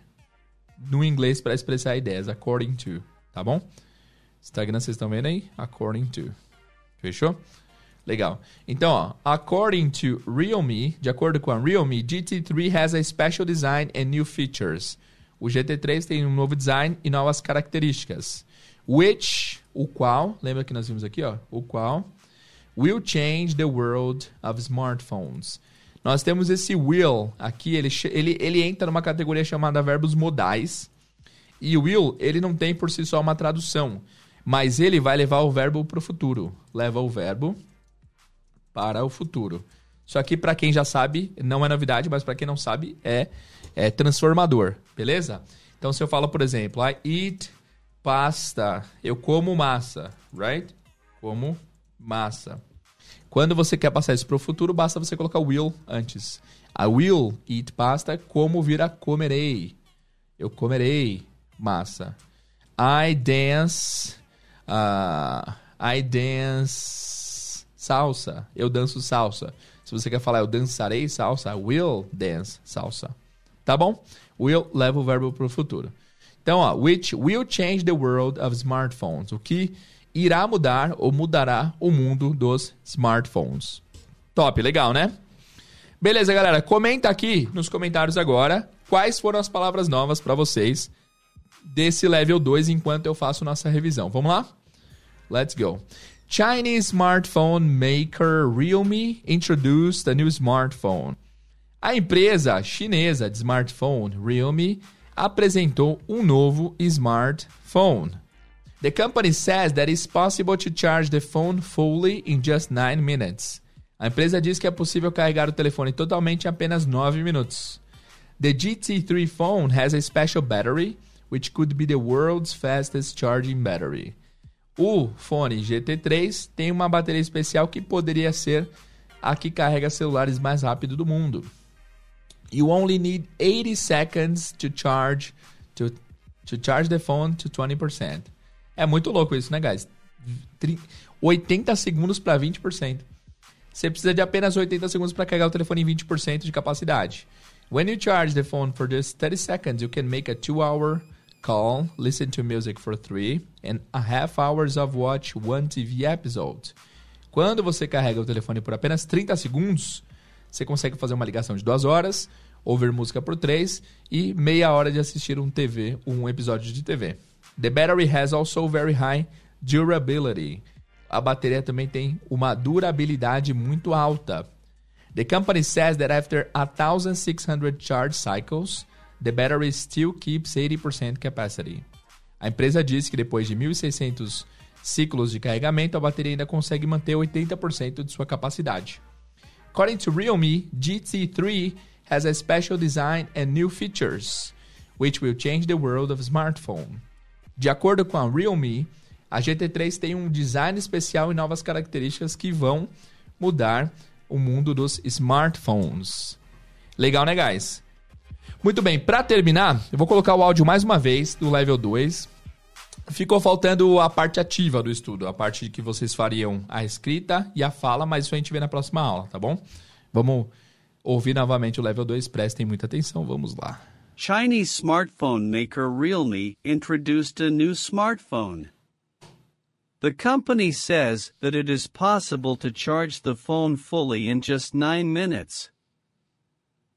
no inglês para expressar ideias. According to, tá bom? Instagram, vocês estão vendo aí? According to. Fechou? Legal. Então, ó, according to Realme, de acordo com a Realme, GT3 has a special design and new features. O GT3 tem um novo design e novas características. Which, o qual, lembra que nós vimos aqui, ó, o qual will change the world of smartphones. Nós temos esse will aqui, ele, ele, ele entra numa categoria chamada verbos modais. E will, ele não tem por si só uma tradução, mas ele vai levar o verbo para o futuro. Leva o verbo para o futuro. Isso aqui, para quem já sabe, não é novidade, mas para quem não sabe, é, é transformador, beleza? Então, se eu falo, por exemplo, I eat pasta, eu como massa, right? Como massa. Quando você quer passar isso para o futuro, basta você colocar will antes. I will eat pasta, como vira comerei. Eu comerei massa. I dance. Uh, I dance salsa. Eu danço salsa. Se você quer falar eu dançarei salsa, will dance salsa. Tá bom? Will leva o verbo para o futuro. Então, ó, which will change the world of smartphones. O que irá mudar ou mudará o mundo dos smartphones. Top, legal, né? Beleza, galera. Comenta aqui nos comentários agora quais foram as palavras novas para vocês desse level 2 enquanto eu faço nossa revisão. Vamos lá? Let's go. Chinese smartphone maker Realme introduced a new smartphone. A empresa chinesa de smartphone Realme apresentou um novo smartphone. The company says that it's possible to charge the phone fully in just 9 minutes. A empresa diz que é possível carregar o telefone totalmente em apenas 9 minutos. The GT3 phone has a special battery, which could be the world's fastest charging battery. O fone GT3 tem uma bateria especial que poderia ser a que carrega celulares mais rápido do mundo. You only need 80 seconds to charge to, to charge the phone to 20%. É muito louco isso, né, guys? 80 segundos para 20%. Você precisa de apenas 80 segundos para carregar o telefone em 20% de capacidade. When you charge the phone for just 30 seconds, you can make a 2-hour call, listen to music for three, and a half hours of watch one TV episode. Quando você carrega o telefone por apenas 30 segundos, você consegue fazer uma ligação de duas horas, ouvir música por três e meia hora de assistir um TV, um episódio de TV. The battery has also very high durability. A bateria também tem uma durabilidade muito alta. The company says that after 1600 charge cycles, the battery still keeps 80% capacity. A empresa diz que depois de 1.600 ciclos de carregamento, a bateria ainda consegue manter 80% de sua capacidade. According to Realme, GT3 has a special design and new features, which will change the world of smartphone. De acordo com a Realme, a GT3 tem um design especial e novas características que vão mudar o mundo dos smartphones. Legal, né, guys? Muito bem, para terminar, eu vou colocar o áudio mais uma vez do level 2. Ficou faltando a parte ativa do estudo, a parte que vocês fariam a escrita e a fala, mas isso a gente vê na próxima aula, tá bom? Vamos ouvir novamente o level 2, prestem muita atenção, vamos lá. Chinese smartphone maker Realme introduced a new smartphone. The company says that it is possible to charge the phone fully in just 9 minutes.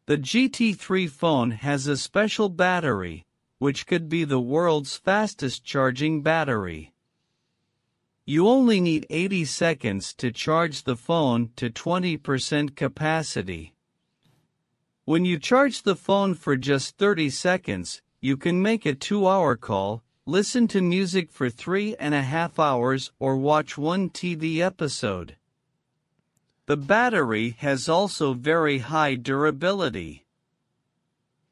The GT3 phone has a special battery, which could be the world's fastest charging battery. You only need 80 seconds to charge the phone to 20% capacity. When you charge the phone for just 30 seconds, you can make a 2 hour call, listen to music for three and a half hours, or watch one TV episode. The battery has also very high durability.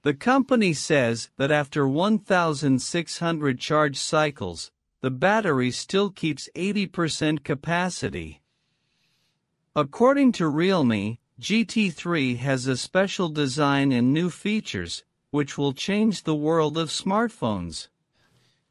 The company says that after 1,600 charge cycles, the battery still keeps 80% capacity. According to Realme, GT3 has a special design and new features, which will change the world of smartphones.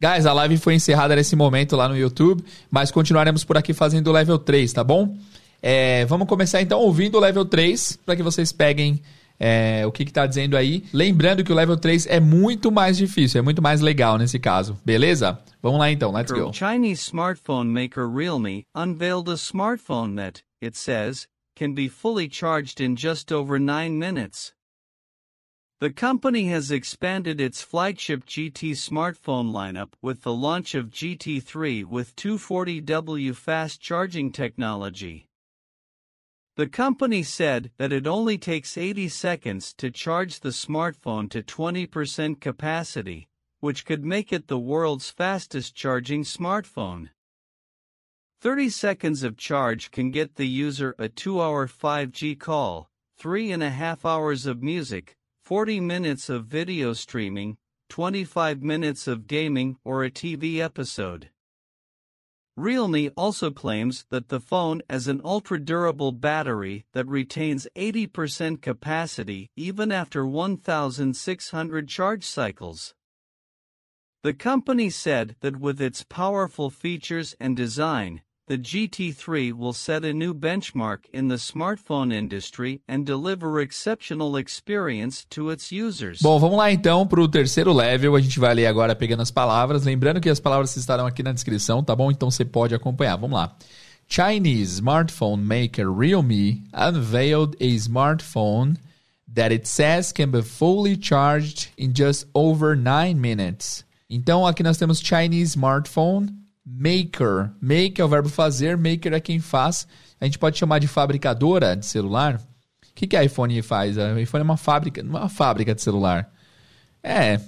Guys, a live foi encerrada nesse momento lá no YouTube, mas continuaremos por aqui fazendo o level 3, tá bom? É, vamos começar então ouvindo o level 3, para que vocês peguem é, o que está dizendo aí. Lembrando que o level 3 é muito mais difícil, é muito mais legal nesse caso, beleza? Vamos lá então, let's go. Chinese smartphone maker Realme unveiled a smartphone that, it says, can be fully charged in just over 9 minutes. The company has expanded its flagship GT smartphone lineup with the launch of GT3 with 240W fast charging technology. The company said that it only takes 80 seconds to charge the smartphone to 20% capacity, which could make it the world's fastest charging smartphone. 30 seconds of charge can get the user a 2 hour 5G call, 3.5 hours of music, 40 minutes of video streaming, 25 minutes of gaming or a TV episode. Realme also claims that the phone has an ultra-durable battery that retains 80% capacity even after 1,600 charge cycles. The company said that with its powerful features and design, the GT3 will set a new benchmark in the smartphone industry and deliver exceptional experience to its users. Bom, vamos lá então para o terceiro level. A gente vai ler agora pegando as palavras. Lembrando que as palavras estarão aqui na descrição, tá bom? Então você pode acompanhar. Vamos lá. Chinese smartphone maker Realme unveiled a smartphone that it says can be fully charged in just over 9 minutes. Então aqui nós temos Chinese smartphone maker. Make é o verbo fazer, maker é quem faz. A gente pode chamar de fabricadora de celular. O que, que a iPhone faz? A iPhone é uma fábrica, é uma fábrica de celular. É.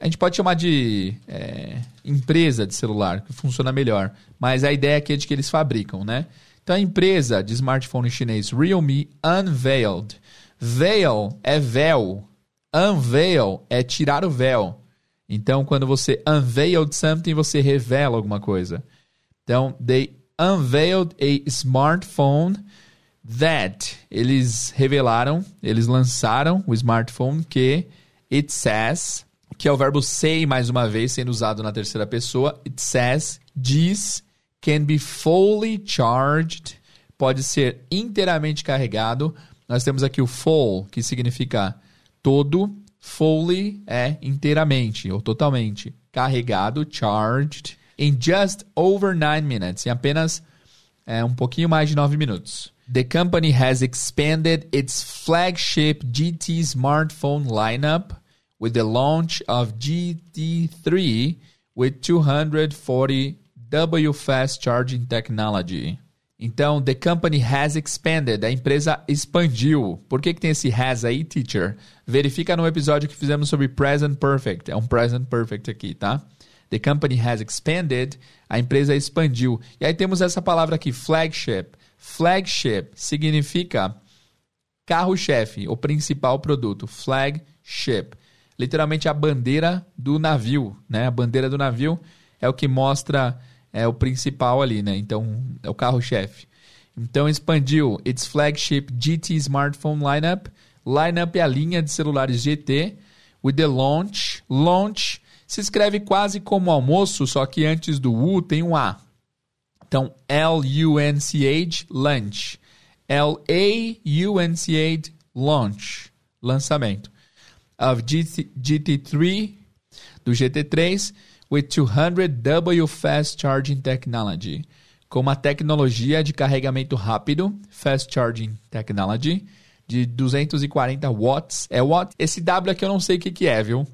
A gente pode chamar de é, empresa de celular, que funciona melhor. Mas a ideia aqui é de que eles fabricam, né? Então a empresa de smartphone chinês Realme unveiled. Veil é véu. Unveil é tirar o véu. Então, quando você unveiled something, você revela alguma coisa. Então, they unveiled a smartphone that eles revelaram, eles lançaram o smartphone que it says, que é o verbo say mais uma vez sendo usado na terceira pessoa, it says diz can be fully charged, pode ser inteiramente carregado. Nós temos aqui o full, que significa todo, fully é inteiramente ou totalmente carregado, charged, in just over 9 minutes, em apenas é, um pouquinho mais de 9 minutos. The company has expanded its flagship GT smartphone lineup with the launch of GT3 with 240W fast charging technology. Então, the company has expanded. A empresa expandiu. Por que, que tem esse has aí, teacher? Verifica no episódio que fizemos sobre present perfect. É um present perfect aqui, tá? The company has expanded. A empresa expandiu. E aí temos essa palavra aqui, flagship. Flagship significa carro-chefe, o principal produto. Flagship. Literalmente a bandeira do navio, né? A bandeira do navio é o que mostra é o principal ali, né? Então, é o carro-chefe. Então, expandiu its flagship GT smartphone lineup. Lineup é a linha de celulares GT. With the launch. Launch se escreve quase como almoço, só que antes do U tem um A. Então, L-U-N-C-H, lunch. L-A-U-N-C-H, launch. Lançamento. Of GT, GT3, do GT3 with 200W fast charging technology, com uma tecnologia de carregamento rápido, fast charging technology, de 240 watts. É watt. Esse W aqui eu não sei o que, que é, viu?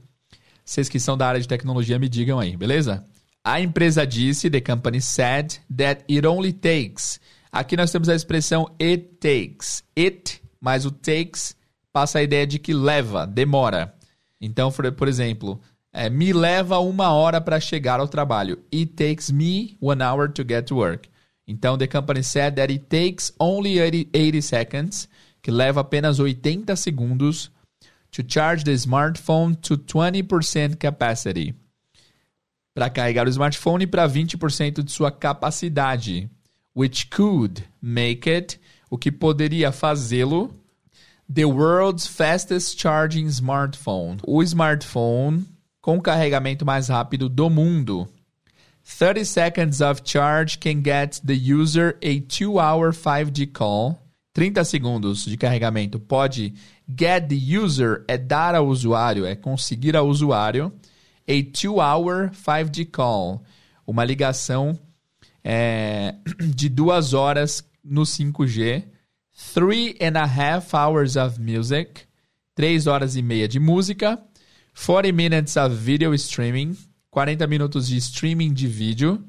Vocês que são da área de tecnologia me digam aí, beleza? A empresa disse, the company said, that it only takes. Aqui nós temos a expressão it takes. It mais o takes passa a ideia de que leva, demora. Então, por exemplo, é, me leva uma hora para chegar ao trabalho. It takes me one hour to get to work. Então, the company said that it takes only 80, 80 seconds, que leva apenas 80 segundos, to charge the smartphone to 20% capacity. Para carregar o smartphone para 20% de sua capacidade. Which could make it, o que poderia fazê-lo, the world's fastest charging smartphone. O smartphone com o carregamento mais rápido do mundo. 30 seconds of charge can get the user a 2-hour 5G call. 30 segundos de carregamento pode get the user é dar ao usuário, é conseguir ao usuário a 2-hour 5G call, uma ligação é, de duas horas no 5G, three and a half hours of music, 3 horas e meia de música, 40 minutes of video streaming, 40 minutos de streaming de vídeo,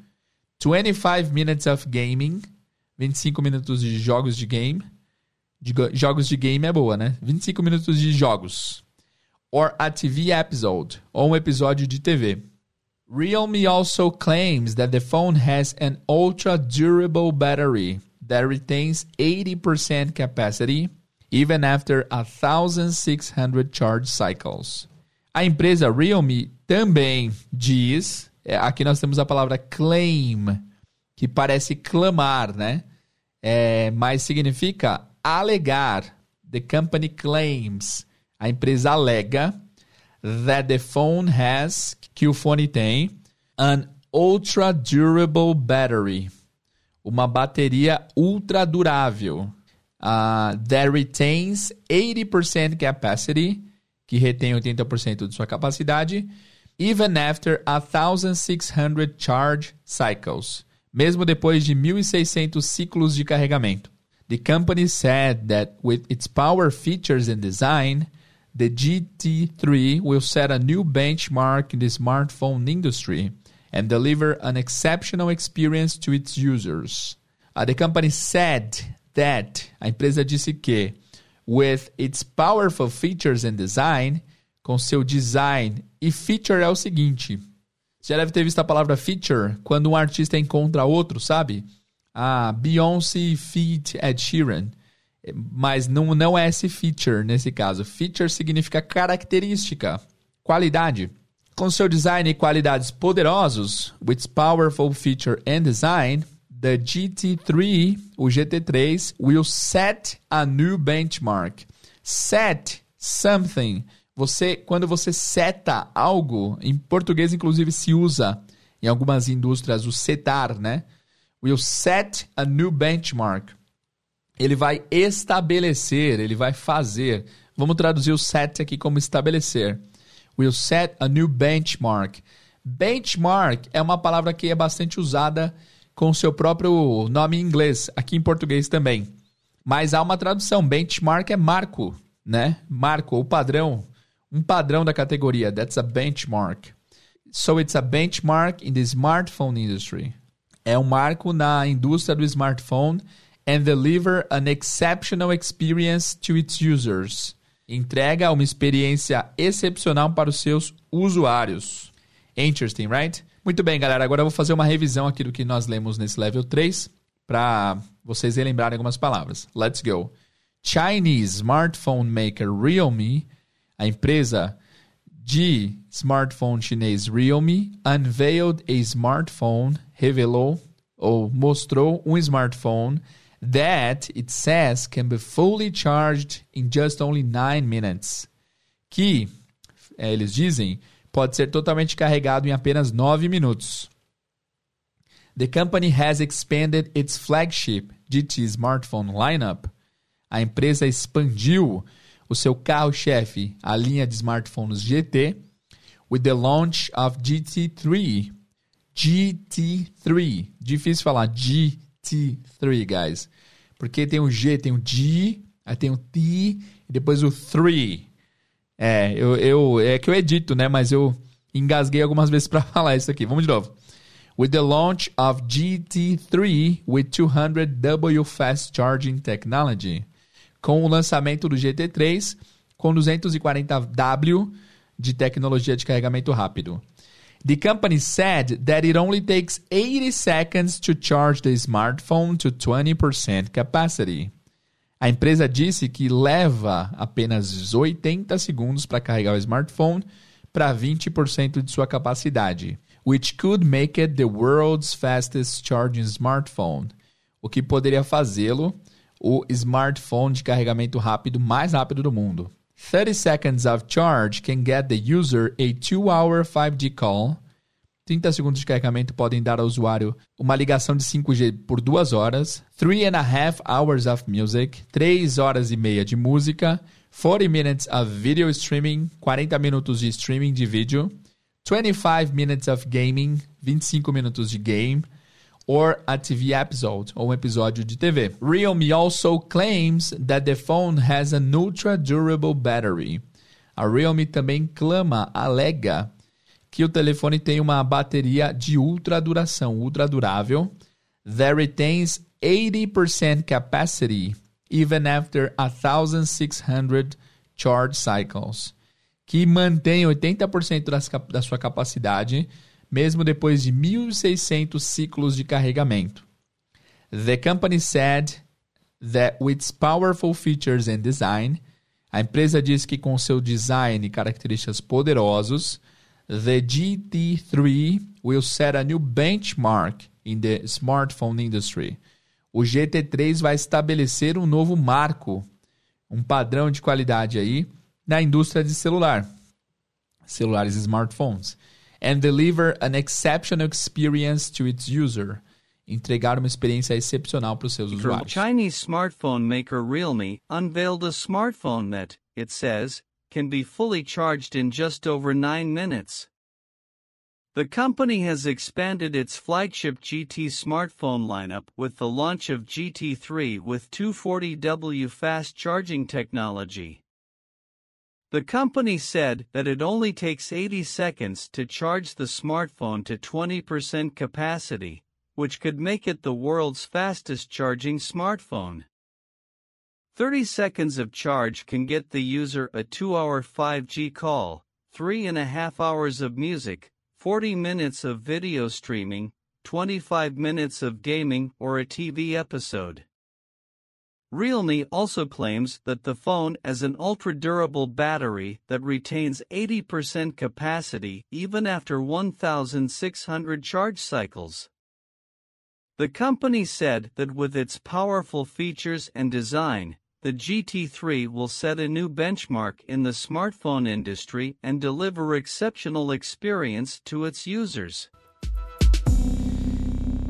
25 minutes of gaming, 25 minutos de jogos de game. De jogos de game é boa, né? 25 minutos de jogos. Or a TV episode, ou um episódio de TV. Realme also claims that the phone has an ultra durable battery that retains 80% capacity even after 1600 charge cycles. A empresa Realme também diz, é, aqui nós temos a palavra claim, que parece clamar, né? É, mas significa alegar. The company claims. A empresa alega that the phone has, que o fone tem, an ultra durable battery. Uma bateria ultra durável. Uh, that retains 80% capacity, que retém 80% de sua capacidade, even after 1600 charge cycles mesmo depois de 1.600 ciclos de carregamento. The company said that with its power features and design, the GT3 will set a new benchmark in the smartphone industry and deliver an exceptional experience to its users. Uh, the company said that, a empresa disse que, with its powerful features and design, com seu design, e feature é o seguinte, você já deve ter visto a palavra feature quando um artista encontra outro, sabe? Ah, Beyoncé feat Ed Sheeran. Mas não, não é esse feature nesse caso. Feature significa característica, qualidade. Com seu design e qualidades poderosos, with powerful feature and design, the GT3, o GT3, will set a new benchmark. Set something você, quando você seta algo, em português inclusive se usa em algumas indústrias o setar, né? Will set a new benchmark. Ele vai estabelecer, ele vai fazer. Vamos traduzir o set aqui como estabelecer. Will set a new benchmark. Benchmark é uma palavra que é bastante usada com seu próprio nome em inglês, aqui em português também. Mas há uma tradução. Benchmark é marco, né? Marco, o padrão um padrão da categoria. That's a benchmark. So it's a benchmark in the smartphone industry. É um marco na indústria do smartphone and deliver an exceptional experience to its users. Entrega uma experiência excepcional para os seus usuários. Interesting, right? Muito bem, galera. Agora eu vou fazer uma revisão aqui do que nós lemos nesse level 3 para vocês relembrarem algumas palavras. Let's go. Chinese smartphone maker Realme a empresa de smartphone chinês Realme unveiled a smartphone, revelou ou mostrou um smartphone that it says can be fully charged in just only 9 minutes. Que, é, eles dizem, pode ser totalmente carregado em apenas 9 minutos. The company has expanded its flagship GT smartphone lineup. A empresa expandiu o seu carro-chefe, a linha de smartphones GT, with the launch of GT3. GT3. Difícil falar GT3, guys. Porque tem o G, tem o G, aí tem o T e depois o 3. É, eu, eu, é que eu edito, né? Mas eu engasguei algumas vezes para falar isso aqui. Vamos de novo. With the launch of GT3 with 200W fast charging technology com o lançamento do GT3 com 240W de tecnologia de carregamento rápido. The company said that it only takes 80 seconds to charge the smartphone to 20% capacity. A empresa disse que leva apenas 80 segundos para carregar o smartphone para 20% de sua capacidade, which could make it the world's fastest charging smartphone, o que poderia fazê-lo o smartphone de carregamento rápido mais rápido do mundo. 30 seconds of charge can get the user a 2-hour 5G call. 30 segundos de carregamento podem dar ao usuário uma ligação de 5G por 2 horas. 3 and a half hours of music. 3 horas e meia de música. 40 minutes of video streaming. 40 minutos de streaming de vídeo. 25 minutes of gaming. 25 minutos de game or a TV episode, ou um episódio de TV. Realme also claims that the phone has an ultra durable battery. A Realme também clama, alega que o telefone tem uma bateria de ultra duração, ultra durável, that retains 80% capacity even after 1600 charge cycles, que mantém 80% das, da sua capacidade mesmo depois de 1600 ciclos de carregamento. The company said that with its powerful features and design, a empresa diz que com seu design e características poderosos, the GT3 will set a new benchmark in the smartphone industry. O GT3 vai estabelecer um novo marco, um padrão de qualidade aí na indústria de celular, celulares e smartphones and deliver an exceptional experience to its user. Entregar uma experiência excepcional para os seus usuários. Chinese smartphone maker Realme unveiled a smartphone that, it says, can be fully charged in just over 9 minutes. The company has expanded its flagship GT smartphone lineup with the launch of GT3 with 240W fast charging technology. The company said that it only takes 80 seconds to charge the smartphone to 20% capacity, which could make it the world's fastest charging smartphone. 30 seconds of charge can get the user a 2 hour 5G call, 3.5 hours of music, 40 minutes of video streaming, 25 minutes of gaming, or a TV episode. Realme also claims that the phone has an ultra-durable battery that retains 80% capacity even after 1,600 charge cycles. The company said that with its powerful features and design, the GT3 will set a new benchmark in the smartphone industry and deliver exceptional experience to its users.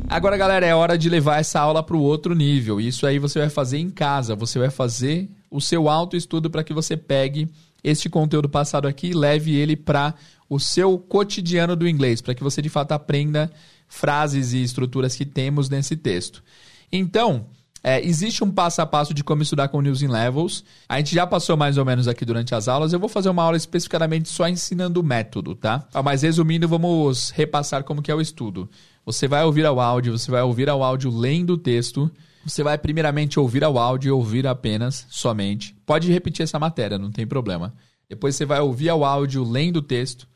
Agora, galera, é hora de levar essa aula para o outro nível. Isso aí você vai fazer em casa. Você vai fazer o seu autoestudo para que você pegue este conteúdo passado aqui e leve ele para o seu cotidiano do inglês, para que você de fato aprenda frases e estruturas que temos nesse texto. Então, é, existe um passo a passo de como estudar com News in Levels. A gente já passou mais ou menos aqui durante as aulas. Eu vou fazer uma aula especificamente só ensinando o método, tá? Mas resumindo, vamos repassar como que é o estudo. Você vai ouvir ao áudio, você vai ouvir ao áudio lendo o texto. Você vai primeiramente ouvir ao áudio e ouvir apenas, somente. Pode repetir essa matéria, não tem problema. Depois você vai ouvir ao áudio lendo o texto.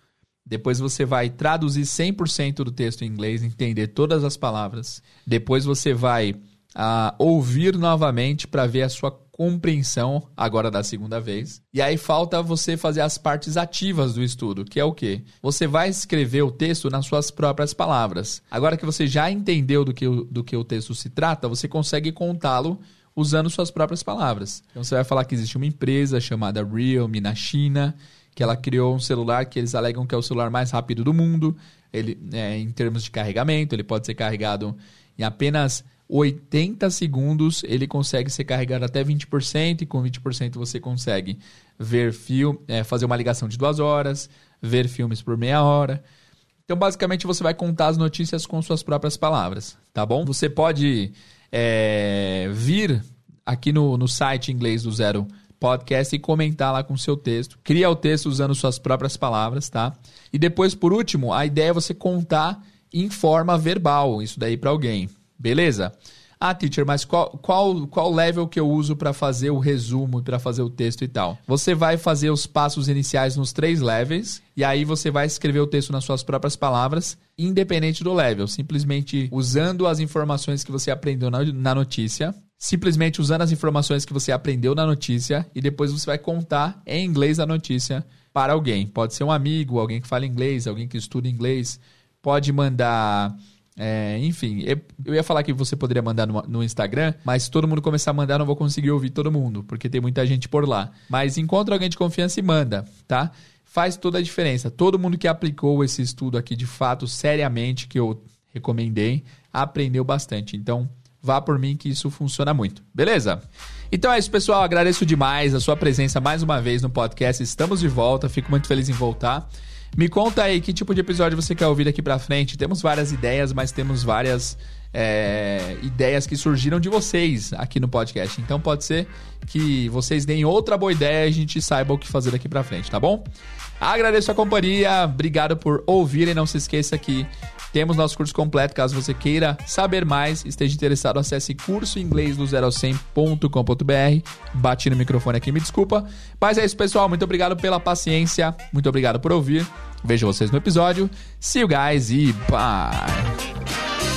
Depois você vai traduzir 100% do texto em inglês, entender todas as palavras. Depois você vai uh, ouvir novamente para ver a sua compreensão agora da segunda vez. E aí falta você fazer as partes ativas do estudo, que é o quê? Você vai escrever o texto nas suas próprias palavras. Agora que você já entendeu do que, do que o texto se trata, você consegue contá-lo usando suas próprias palavras. Então você vai falar que existe uma empresa chamada Realme na China, que ela criou um celular que eles alegam que é o celular mais rápido do mundo. Ele, é, em termos de carregamento, ele pode ser carregado em apenas 80 segundos ele consegue ser carregado até 20%, e com 20% você consegue ver filme, é, fazer uma ligação de duas horas, ver filmes por meia hora. Então, basicamente, você vai contar as notícias com suas próprias palavras, tá bom? Você pode é, vir aqui no, no site inglês do Zero Podcast e comentar lá com seu texto. Cria o texto usando suas próprias palavras, tá? E depois, por último, a ideia é você contar em forma verbal isso daí para alguém. Beleza? Ah, teacher, mas qual, qual, qual level que eu uso para fazer o resumo, para fazer o texto e tal? Você vai fazer os passos iniciais nos três levels e aí você vai escrever o texto nas suas próprias palavras, independente do level, simplesmente usando as informações que você aprendeu na, na notícia, simplesmente usando as informações que você aprendeu na notícia e depois você vai contar em inglês a notícia para alguém. Pode ser um amigo, alguém que fala inglês, alguém que estuda inglês, pode mandar é, enfim, eu ia falar que você poderia mandar no, Instagram, mas se todo mundo começar a mandar, não vou conseguir ouvir todo mundo, porque tem muita gente por lá. Mas encontra alguém de confiança e manda, tá? Faz toda a diferença. Todo mundo que aplicou esse estudo aqui de fato, seriamente, que eu recomendei, aprendeu bastante. Então, vá por mim que isso funciona muito. Beleza? Então é isso, pessoal. Agradeço demais a sua presença mais uma vez no podcast. Estamos de volta. Fico muito feliz em voltar. Me conta aí que tipo de episódio você quer ouvir daqui pra frente. Temos várias ideias, mas temos várias é, ideias que surgiram de vocês aqui no podcast. Então pode ser que vocês deem outra boa ideia e a gente saiba o que fazer daqui pra frente, tá bom? Agradeço a companhia, obrigado por ouvirem. Não se esqueça que temos nosso curso completo. Caso você queira saber mais, esteja interessado, acesse cursoinglês do 0 100.com.br. Bati no microfone aqui, me desculpa. Mas é isso, pessoal. Muito obrigado pela paciência. Muito obrigado por ouvir. Vejo vocês no episódio. See you guys e bye!